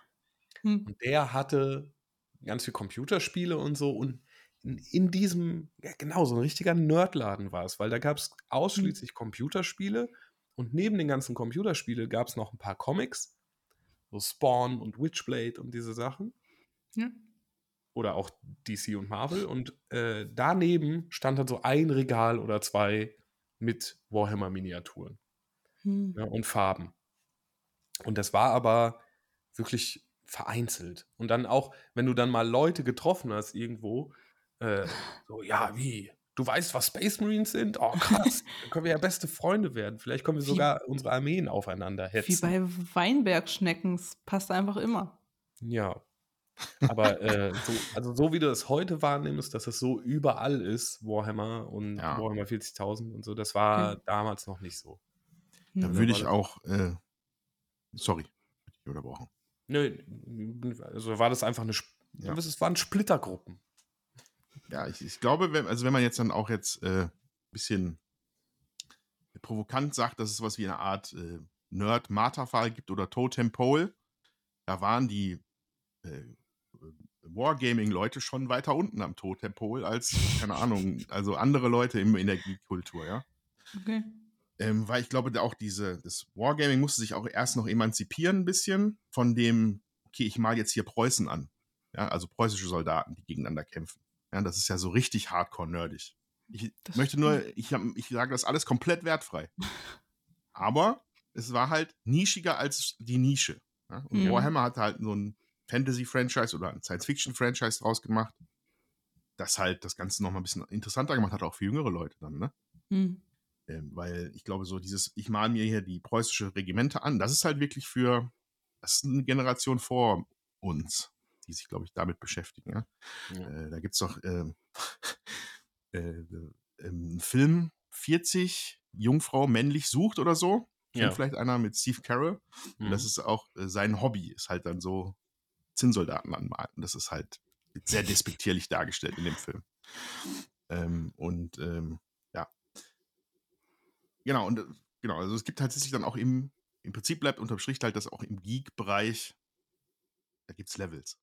Hm. Und der hatte ganz viel Computerspiele und so. Und in, in diesem, ja, genau, so ein richtiger Nerdladen war es, weil da gab es ausschließlich Computerspiele. Und neben den ganzen Computerspielen gab es noch ein paar Comics. So Spawn und Witchblade und diese Sachen. Ja. Oder auch DC und Marvel. Und äh, daneben stand dann so ein Regal oder zwei mit Warhammer-Miniaturen Hm. ja, und Farben. Und das war aber wirklich vereinzelt. Und dann auch, wenn du dann mal Leute getroffen hast irgendwo, äh, so, ja, wie? Du weißt, was Space Marines sind? Oh, krass. Dann können wir ja beste Freunde werden. Vielleicht können wir Wie- sogar unsere Armeen aufeinander Wie hetzen. bei Weinbergschnecken, es passt einfach immer. Ja. Aber äh, so, also so wie du es heute wahrnimmst, dass es so überall ist, Warhammer und Ja. Warhammer 40.000 und so, das war Okay. damals noch nicht so. Da Hm. würde ich das- auch, äh, sorry, ich unterbrochen. Nö, also war das einfach eine, Ja. es waren Splittergruppen. Ja, ich, ich glaube, wenn, also wenn man jetzt dann auch jetzt ein äh, bisschen provokant sagt, dass es was wie eine Art äh, Nerd-Marterfall gibt oder Totem Pole, da waren die äh, Wargaming-Leute schon weiter unten am Totem Pole als, keine Ahnung, also andere Leute im Energiekultur, ja. Okay. Ähm, weil ich glaube, auch diese, das Wargaming musste sich auch erst noch emanzipieren ein bisschen von dem, okay, ich mal jetzt hier Preußen an. Ja, also preußische Soldaten, die gegeneinander kämpfen. Ja, das ist ja so richtig hardcore nerdig. Ich Das möchte nur, ich, ich sage das alles komplett wertfrei. Aber es war halt nischiger als die Nische. Ja? Und Mhm. Warhammer hat halt so ein Fantasy-Franchise oder ein Science-Fiction-Franchise draus gemacht, das halt das Ganze nochmal ein bisschen interessanter gemacht hat, auch für jüngere Leute dann, ne? Hm. Ähm, weil ich glaube, so dieses, ich male mir hier die preußische Regimente an, das ist halt wirklich für, das ist eine Generation vor uns, die sich, glaube ich, damit beschäftigen. Ja? Ja. Äh, da gibt es doch ähm, äh, einen Film 40 Jungfrau männlich sucht oder so. Kennt Ja. vielleicht einer mit Steve Carell. Und Mhm. das ist auch äh, sein Hobby, ist halt dann so Zinnsoldaten anmalen. Und das ist halt sehr despektierlich dargestellt in dem Film. Ähm, und ähm, ja. Genau, und äh, genau, also es gibt tatsächlich dann auch im, im Prinzip bleibt unterm Strich halt, dass auch im Geek-Bereich, da gibt es Levels.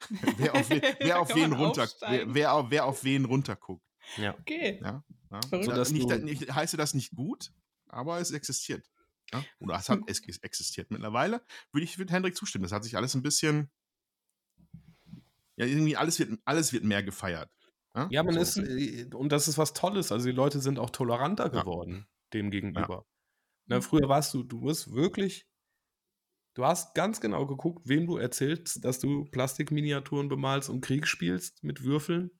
wer auf, we- wer auf wen runter, wer, wer, auf- wer auf wen runterguckt. ja. Okay. Ja, ja. Verrückt. Da- Sodass nicht, nicht, heiße das nicht gut, aber es existiert. Ja? Oder es hat es existiert. Mittlerweile würde ich mit Hendrik zustimmen. Das hat sich alles ein bisschen. Ja, irgendwie alles wird, alles wird mehr gefeiert. Ja, man So. ist, äh, und das ist was Tolles. Also die Leute sind auch toleranter Ja. geworden dem gegenüber. Na, Mhm. früher warst du, du musst wirklich, du hast ganz genau geguckt, wem du erzählst, dass du Plastikminiaturen bemalst und Krieg spielst mit Würfeln.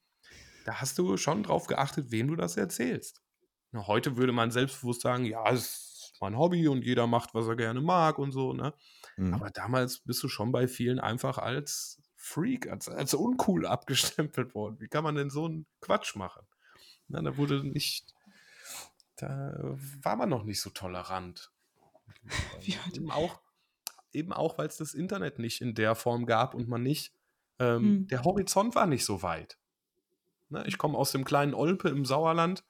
Da hast du schon drauf geachtet, wem du das erzählst. Na, heute würde man selbstbewusst sagen, ja, es ist mein Hobby und jeder macht, was er gerne mag und so, ne? Mhm. Aber damals bist du schon bei vielen einfach als Freak, als, als uncool abgestempelt worden. Wie kann man denn so einen Quatsch machen? Na, da wurde nicht, da war man noch nicht so tolerant. Eben auch, eben auch weil es das Internet nicht in der Form gab und man nicht, ähm, Hm. der Horizont war nicht so weit. Ne, ich komme aus dem kleinen Olpe im Sauerland,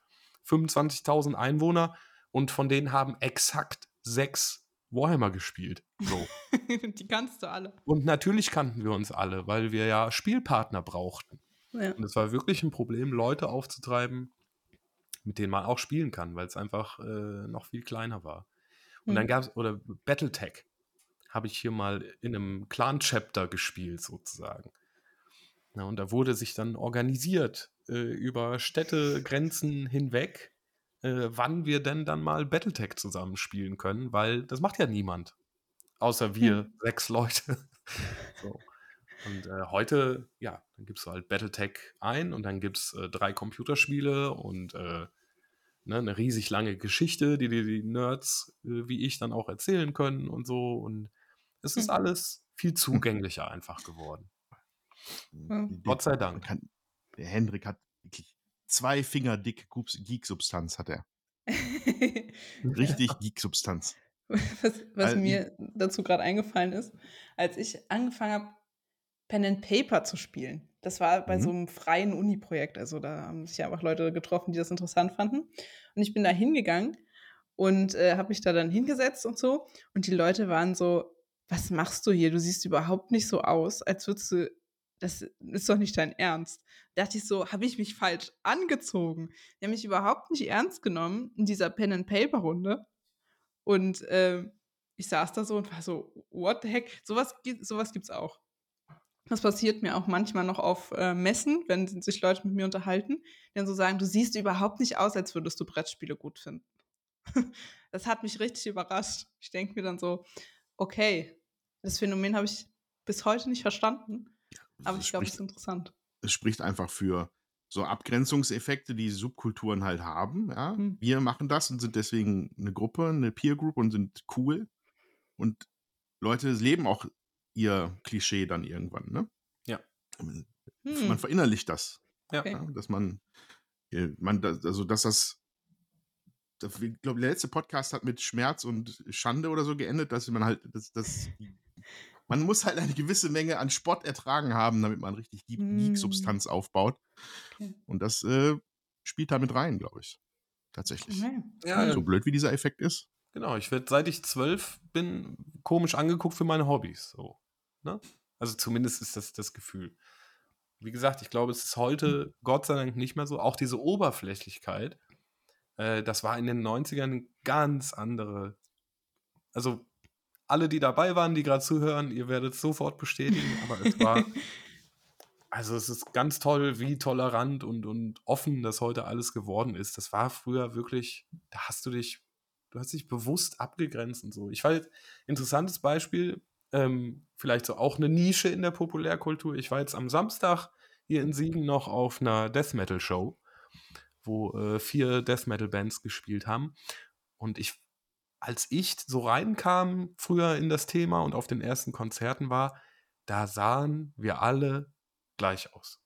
25.000 Einwohner und von denen haben exakt sechs Warhammer gespielt. So. Die kannst du alle. Und natürlich kannten wir uns alle, weil wir ja Spielpartner brauchten. Ja. Und es war wirklich ein Problem, Leute aufzutreiben, mit denen man auch spielen kann, weil es einfach äh, noch viel kleiner war. Und dann Hm. gab es, oder Battletech habe ich hier mal in einem Clan-Chapter gespielt, sozusagen. Ja, und da wurde sich dann organisiert äh, über Städtegrenzen hinweg, äh, wann wir denn dann mal Battletech zusammen spielen können, weil das macht ja niemand. Außer wir Hm. sechs Leute. so. Und äh, heute, ja, dann gibst du halt Battletech ein und dann gibt es äh, drei Computerspiele und äh, ne, eine riesig lange Geschichte, die dir die Nerds äh, wie ich dann auch erzählen können und so. Und es ist Hm. alles viel zugänglicher einfach geworden. Ja. Gott sei Dank. Kann, der Hendrik hat wirklich zwei Finger dick Geek-Substanz, hat er. Richtig Geek-Substanz. was was Also, mir dazu gerade eingefallen ist, als ich angefangen habe, Pen and Paper zu spielen. Das war bei Mhm. so einem freien Uni-Projekt. Also da haben sich ja einfach Leute getroffen, die das interessant fanden. Und ich bin da hingegangen und äh, habe mich da dann hingesetzt und so. Und die Leute waren so, was machst du hier? Du siehst überhaupt nicht so aus, als würdest du, das ist doch nicht dein Ernst. Da dachte ich so, habe ich mich falsch angezogen? Die haben mich überhaupt nicht ernst genommen in dieser Pen and Paper Runde. Und ähm, ich saß da so und war so, what the heck? Sowas, sowas gibt's auch. Das passiert mir auch manchmal noch auf äh, Messen, wenn sich Leute mit mir unterhalten, die dann so sagen, du siehst überhaupt nicht aus, als würdest du Brettspiele gut finden. das hat mich richtig überrascht. Ich denke mir dann so, okay, das Phänomen habe ich bis heute nicht verstanden, aber ich glaube, es ist interessant. es spricht einfach für so Abgrenzungseffekte, die Subkulturen halt haben. Ja? Hm. Wir machen das und sind deswegen eine Gruppe, eine Peer Group und sind cool. Und Leute leben auch ihr Klischee dann irgendwann. Ne? Ja. Man Hm, verinnerlicht das. Ja. Okay. Ja? Dass man, äh, man also dass das, ich glaube, der letzte Podcast hat mit Schmerz und Schande oder so geendet, dass man halt, das, das, man muss halt eine gewisse Menge an Spott ertragen haben, damit man richtig Hm. Geek-Substanz aufbaut. Okay. Und das äh, spielt damit rein, glaube ich. Tatsächlich. okay. Ja, So blöd wie dieser Effekt ist. Genau, ich werde seit ich zwölf bin komisch angeguckt für meine Hobbys. So, ne? Also zumindest ist das das Gefühl. Wie gesagt, ich glaube, es ist heute Gott sei Dank nicht mehr so. Auch diese Oberflächlichkeit, äh, das war in den 90ern eine ganz andere. Also alle, die dabei waren, die gerade zuhören, ihr werdet sofort bestätigen, aber es war Also es ist ganz toll, wie tolerant und, und offen das heute alles geworden ist. Das war früher wirklich, da hast du dich, du hast dich bewusst abgegrenzt und so. Ich fand, interessantes Beispiel, ähm, vielleicht so auch eine Nische in der Populärkultur. Ich war jetzt am Samstag hier in Siegen noch auf einer Death Metal Show, wo äh, vier Death Metal Bands gespielt haben. Und ich, als ich so reinkam früher in das Thema und auf den ersten Konzerten war, da sahen wir alle gleich aus.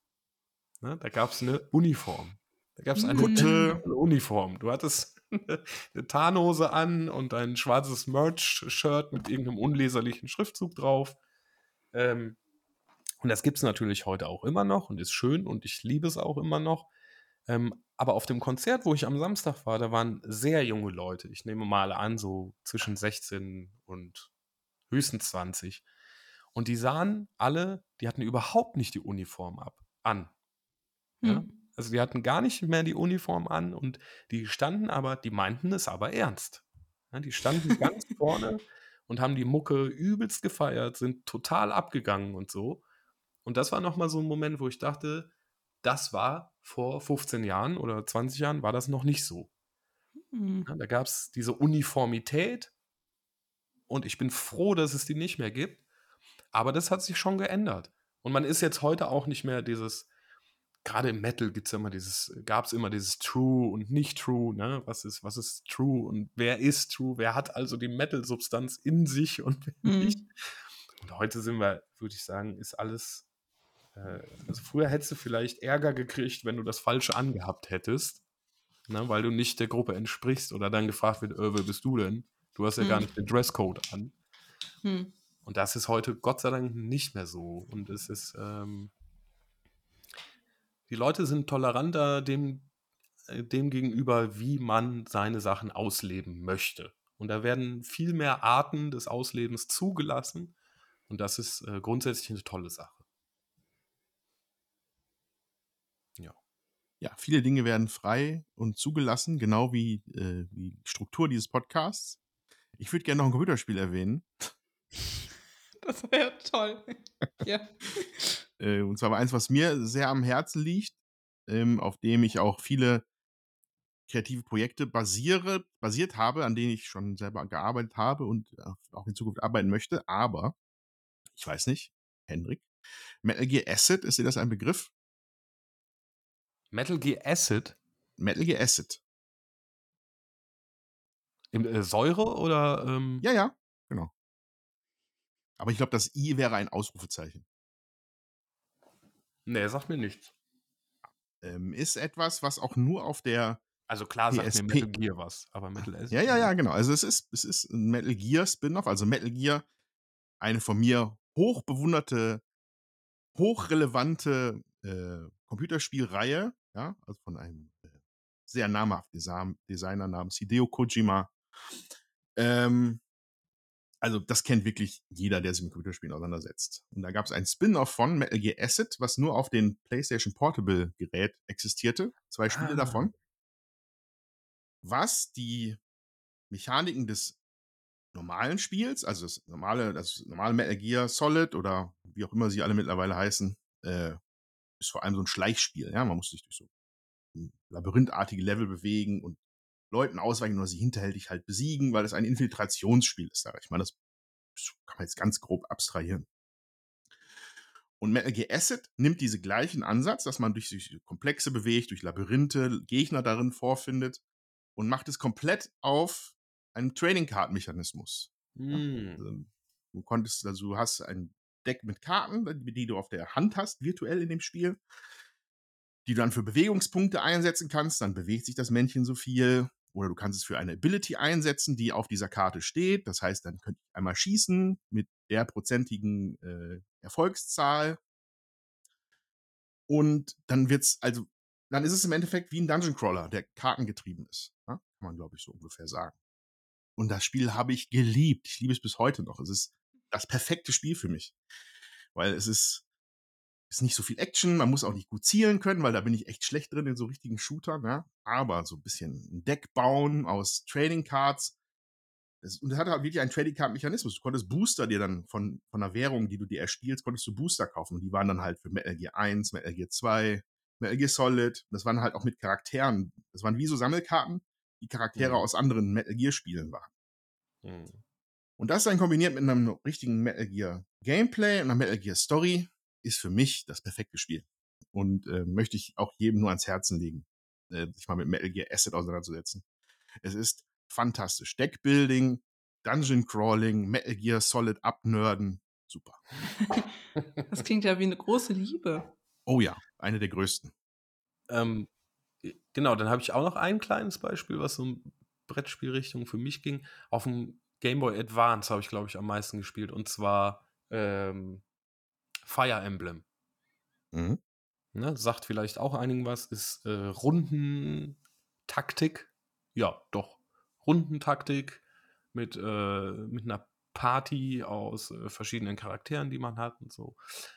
Ne? Da gab es eine Uniform. Da gab es eine Kutte. Uniform. Du hattest eine Tarnhose an und ein schwarzes Merch-Shirt mit irgendeinem unleserlichen Schriftzug drauf. Ähm, und das gibt es natürlich heute auch immer noch und ist schön und ich liebe es auch immer noch. Ähm, aber auf dem Konzert, wo ich am Samstag war, da waren sehr junge Leute. Ich nehme mal an, so zwischen 16 und höchstens 20. Und die sahen alle, die hatten überhaupt nicht die Uniform ab, an. Ja? Hm. Also die hatten gar nicht mehr die Uniform an und die standen aber, die meinten es aber ernst. Ja, die standen ganz vorne und haben die Mucke übelst gefeiert, sind total abgegangen und so. Und das war nochmal so ein Moment, wo ich dachte, das war vor 15 Jahren oder 20 Jahren, war das noch nicht so. Hm. Ja, da gab es diese Uniformität und ich bin froh, dass es die nicht mehr gibt. Aber das hat sich schon geändert. Und man ist jetzt heute auch nicht mehr dieses, gerade im Metal gibt's ja immer dieses, gab es immer dieses True und nicht True, ne? Was ist, was ist True und wer ist True? Wer hat also die Metal-Substanz in sich und wer Hm. nicht? Und heute sind wir, würde ich sagen, ist alles. Äh, also früher hättest du vielleicht Ärger gekriegt, wenn du das Falsche angehabt hättest, ne? weil du nicht der Gruppe entsprichst oder dann gefragt wird, äh, wer bist du denn? Du hast ja gar Hm. nicht den Dresscode an. Hm. Und das ist heute Gott sei Dank nicht mehr so. Und es ist, ähm, die Leute sind toleranter dem, äh, dem gegenüber, wie man seine Sachen ausleben möchte. Und da werden viel mehr Arten des Auslebens zugelassen. Und das ist äh, grundsätzlich eine tolle Sache. Ja. Ja, viele Dinge werden frei und zugelassen, genau wie, äh, die Struktur dieses Podcasts. Ich würde gerne noch ein Computerspiel erwähnen. Das wäre toll. ja. Äh, und zwar eins, was mir sehr am Herzen liegt, ähm, auf dem ich auch viele kreative Projekte basiere, basiert habe, an denen ich schon selber gearbeitet habe und auch in Zukunft arbeiten möchte. Aber, ich weiß nicht, Hendrik, Metal Gear Acid, ist dir das ein Begriff? Metal Gear Acid Metal Gear Acid. im äh, Säure oder ähm, Ja, ja, genau. Aber ich glaube, das I wäre ein Ausrufezeichen. Nee, sagt mir nichts. Ähm, ist etwas, was auch nur auf der Also klar sagt PSP. mir Metal Gear was, aber Metal Acid. Ja, ja, ja, genau. Also es ist, es ist ein Metal Gear Spin-off, also Metal Gear, eine von mir hochbewunderte, hochrelevante äh, Computerspielreihe, ja, also von einem äh, sehr namhaften Designer namens Hideo Kojima. Ähm, also das kennt wirklich jeder, der sich mit Computerspielen auseinandersetzt. Und da gab es ein Spin-off von Metal Gear Acid, was nur auf den PlayStation Portable Gerät existierte. Zwei Spiele Ah. davon. Was die Mechaniken des normalen Spiels, also das normale, das normale Metal Gear Solid oder wie auch immer sie alle mittlerweile heißen, äh, ist vor allem so ein Schleichspiel. Ja, man muss sich durch so labyrinthartige Level bewegen und Leuten ausweichen oder sie hinterhältig halt besiegen, weil es ein Infiltrationsspiel ist, sage ich mal. Das kann man jetzt ganz grob abstrahieren. Und Metal Gear Acid nimmt diese gleichen Ansatz, dass man durch komplexe bewegt, durch Labyrinthe, Gegner darin vorfindet und macht es komplett auf einem Trading Card Mechanismus. Hm. Also, du konntest, also du hast ein Deck mit Karten, die du auf der Hand hast, virtuell in dem Spiel, die du dann für Bewegungspunkte einsetzen kannst. Dann bewegt sich das Männchen so viel. Oder du kannst es für eine Ability einsetzen, die auf dieser Karte steht. Das heißt, dann könnte ich einmal schießen mit der prozentigen äh, Erfolgszahl. Und dann wird's, also, dann ist es im Endeffekt wie ein Dungeon Crawler, der kartengetrieben ist. Ja? Kann man, glaube ich, so ungefähr sagen. Und das Spiel habe ich geliebt. Ich liebe es bis heute noch. Es ist das perfekte Spiel für mich. Weil es ist, ist nicht so viel Action, man muss auch nicht gut zielen können, weil da bin ich echt schlecht drin in so richtigen Shootern, ja. Aber so ein bisschen ein Deck bauen aus Trading Cards Das, und das hatte halt wirklich einen Trading Card Mechanismus. Du konntest Booster dir dann von, von einer Währung, die du dir erspielst, konntest du Booster kaufen. Und die waren dann halt für Metal Gear 1, Metal Gear 2, Metal Gear Solid. Das waren halt auch mit Charakteren. Das waren wie so Sammelkarten, die Charaktere Mhm. aus anderen Metal Gear Spielen waren. Mhm. Und das dann kombiniert mit einem richtigen Metal Gear Gameplay und einer Metal Gear Story ist für mich das perfekte Spiel. Und äh, möchte ich auch jedem nur ans Herzen legen, äh, sich mal mit Metal Gear Asset auseinanderzusetzen. Es ist fantastisch. Deckbuilding, Dungeon Crawling, Metal Gear Solid abnörden. Super. Das klingt ja wie eine große Liebe. Oh ja, eine der größten. Ähm, genau, dann habe ich auch noch ein kleines Beispiel, was so in Brettspielrichtung für mich ging. Auf dem Game Boy Advance habe ich, glaube ich, am meisten gespielt. Und zwar ähm, Fire Emblem. Mhm. Ne, sagt vielleicht auch einigen was, ist äh, Rundentaktik. Ja, doch. Rundentaktik mit, äh, mit einer Party aus äh, verschiedenen Charakteren, die man hat und so.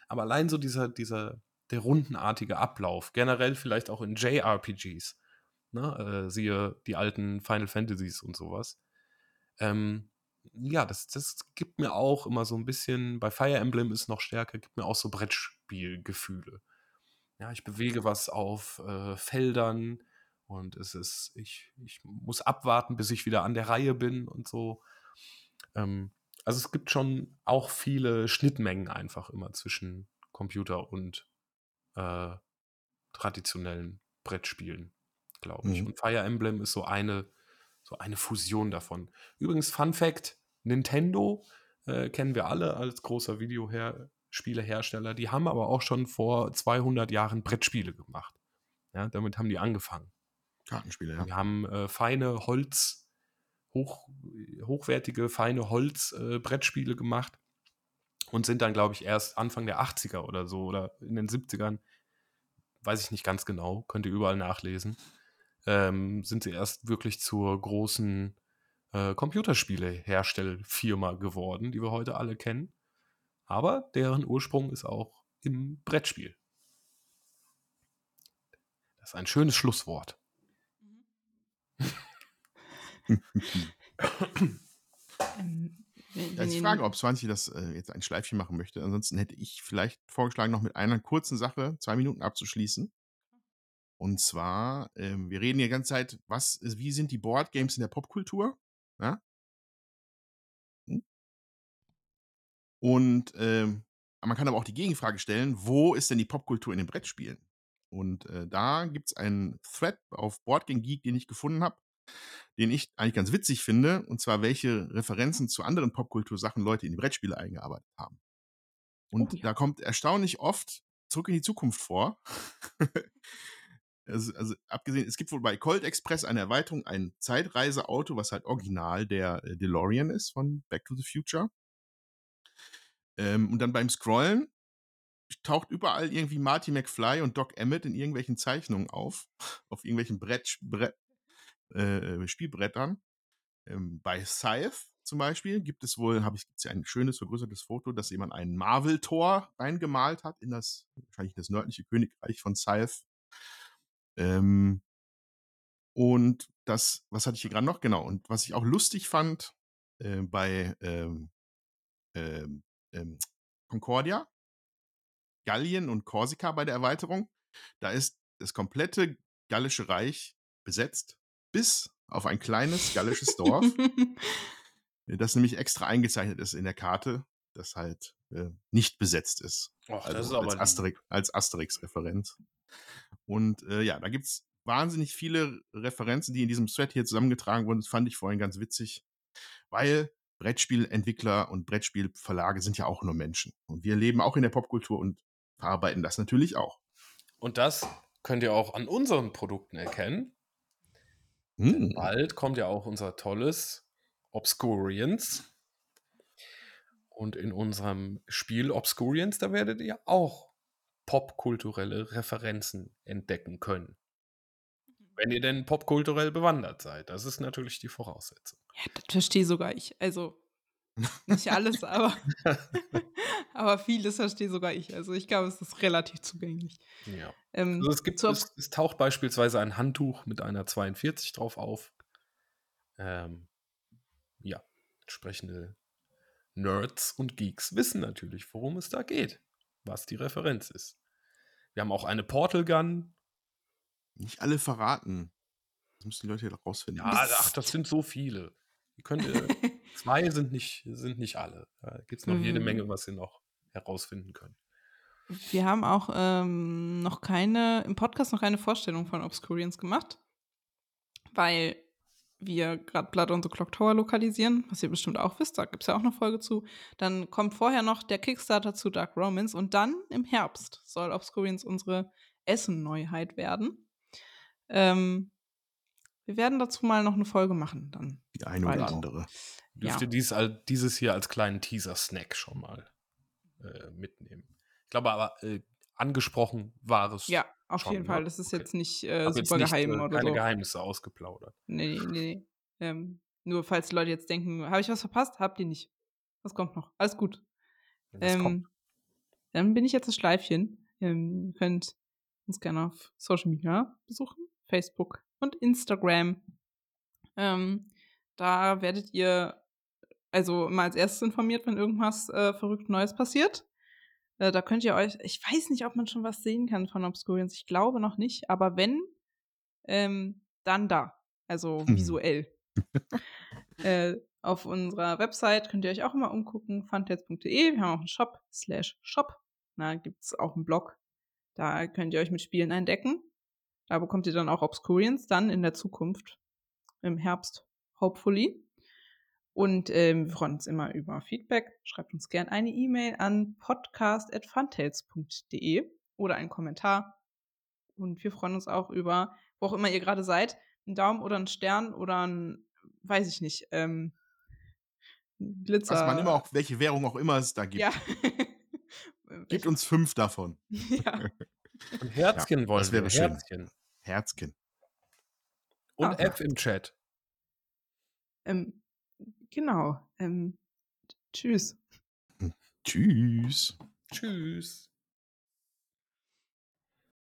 Aber allein so dieser, dieser, der rundenartige Ablauf, generell vielleicht auch in JRPGs, ne, äh, siehe die alten Final Fantasies und sowas. Ähm, ja, das, das gibt mir auch immer so ein bisschen, bei Fire Emblem ist noch stärker, gibt mir auch so Brettspielgefühle. Ja, ich bewege was auf äh, Feldern und es ist, ich, ich muss abwarten, bis ich wieder an der Reihe bin und so. Ähm, also es gibt schon auch viele Schnittmengen einfach immer zwischen Computer und äh, traditionellen Brettspielen, glaube ich. Mhm. Und Fire Emblem ist so eine, so eine Fusion davon. Übrigens, Fun Fact: Nintendo äh, kennen wir alle als großer Videospielehersteller. Die haben aber auch schon vor 200 Jahren Brettspiele gemacht. Ja, damit haben die angefangen. Kartenspiele, ja. Wir haben äh, feine Holz, hoch, hochwertige, feine Holz-Brettspiele äh, gemacht und sind dann, glaube ich, erst Anfang der 80er oder so oder in den 70ern, weiß ich nicht ganz genau, könnt ihr überall nachlesen, ähm, sind sie erst wirklich zur großen äh, Computerspiele-Herstellfirma geworden, die wir heute alle kennen. Aber deren Ursprung ist auch im Brettspiel. Das ist ein schönes Schlusswort. Ähm, wenn, Ja, ich frage, ob Swanzi das äh, jetzt ein Schleifchen machen möchte. Ansonsten hätte ich vielleicht vorgeschlagen, noch mit einer kurzen Sache zwei Minuten abzuschließen. Und zwar, ähm, wir reden hier die ganze Zeit, was, ist- wie sind die Boardgames in der Popkultur? Ja? Hm? Und ähm, man kann aber auch die Gegenfrage stellen, wo ist denn die Popkultur in den Brettspielen? Und äh, da gibt es einen Thread auf Boardgame Geek, den ich gefunden habe, den ich eigentlich ganz witzig finde, und zwar welche Referenzen zu anderen Popkultursachen Leute in die Brettspiele eingearbeitet haben. Und Oh ja. da kommt erstaunlich oft zurück in die Zukunft vor. also, also abgesehen, es gibt wohl bei Colt Express eine Erweiterung, ein Zeitreiseauto, was halt original der äh, DeLorean ist von Back to the Future. Ähm, und dann beim Scrollen taucht überall irgendwie Marty McFly und Doc Emmett in irgendwelchen Zeichnungen auf, auf irgendwelchen Brett, Brett, äh, Spielbrettern. Ähm, bei Scythe zum Beispiel gibt es wohl, habe ich gibt's ja ein schönes vergrößertes Foto, dass jemand einen Marvel-Tor reingemalt hat in das, wahrscheinlich das nördliche Königreich von Scythe. Ähm, und das, was hatte ich hier gerade noch? Genau. Und was ich auch lustig fand, äh, bei ähm, ähm, ähm, Concordia, Gallien und Korsika bei der Erweiterung, da ist das komplette gallische Reich besetzt, bis auf ein kleines gallisches Dorf, das nämlich extra eingezeichnet ist in der Karte, das halt äh, nicht besetzt ist. Och, Also als, Asterix, als Asterix-Referenz. Und äh, ja, da gibt es wahnsinnig viele Referenzen, die in diesem Thread hier zusammengetragen wurden. Das fand ich vorhin ganz witzig, weil Brettspielentwickler und Brettspielverlage sind ja auch nur Menschen. Und wir leben auch in der Popkultur und verarbeiten das natürlich auch. Und das könnt ihr auch an unseren Produkten erkennen. Hm. Bald kommt ja auch unser tolles Obscurians. Und in unserem Spiel Obscurians, da werdet ihr auch popkulturelle Referenzen entdecken können. Wenn ihr denn popkulturell bewandert seid. Das ist natürlich die Voraussetzung. Ja, das verstehe sogar ich. Also nicht alles, aber, aber vieles verstehe sogar ich. Also ich glaube, es ist relativ zugänglich. Ja. Ähm, Also es, gibt, es, es taucht beispielsweise ein Handtuch mit einer 42 drauf auf. Ähm, ja, Entsprechende Nerds und Geeks wissen natürlich, worum es da geht, was die Referenz ist. Wir haben auch eine Portal Gun. Nicht alle verraten. Das müssen die Leute ja rausfinden. Ja, ach, das sind so viele. Ihr könnt, äh, zwei sind nicht, sind nicht alle. Da gibt es noch jede Mhm. Menge, was ihr noch herausfinden könnt. Wir haben auch ähm, noch keine, im Podcast noch keine Vorstellung von Obscurians gemacht, weil wir gerade Blood on the Clock Tower lokalisieren, was ihr bestimmt auch wisst, da gibt es ja auch eine Folge zu. Dann kommt vorher noch der Kickstarter zu Dark Romans und dann im Herbst soll Obscurians unsere Essen-Neuheit werden. Ähm, wir werden dazu mal noch eine Folge machen dann. Die eine oder andere. Dürft Ja. ihr dies, dieses hier als kleinen Teaser-Snack schon mal äh, mitnehmen. Ich glaube aber, äh, angesprochen war es. Ja, auf Schon, jeden ne? Fall. Das ist Okay. jetzt nicht äh, jetzt super nicht, geheim äh, oder keine so. Geheimnisse ausgeplaudert. Nee, nee, nee. Ähm, nur falls die Leute jetzt denken, habe ich was verpasst? Habt ihr nicht. Was kommt noch? Alles gut. Kommt? Ähm, dann bin ich jetzt das Schleifchen. Ähm, ihr könnt uns gerne auf Social Media besuchen. Facebook und Instagram. Ähm, da werdet ihr also immer als erstes informiert, wenn irgendwas äh, verrückt Neues passiert. Äh, da könnt ihr euch, ich weiß nicht, ob man schon was sehen kann von Obscurians. Ich glaube noch nicht, aber wenn, ähm, dann da. Also Hm. visuell. äh, auf unserer Website könnt ihr euch auch immer umgucken, funtails.de. Wir haben auch einen Shop, slash Shop. Da gibt's auch einen Blog. Da könnt ihr euch mit Spielen eindecken. Da bekommt ihr dann auch Obscurians dann in der Zukunft. Im Herbst, hopefully. Und ähm, wir freuen uns immer über Feedback. Schreibt uns gerne eine E-Mail an podcast.funtails.de oder einen Kommentar. Und wir freuen uns auch über, wo auch immer ihr gerade seid, einen Daumen oder einen Stern oder ein, weiß ich nicht, ähm, Glitzer. Was man immer auch, welche Währung auch immer es da gibt. Ja. Gebt uns fünf davon. ja. Und Herzchen Ja, wollen das wäre wir. schön. Herzchen. Herzchen. Und Ah. F im Chat. Ähm, genau. Ähm, tschüss. Tschüss. Tschüss.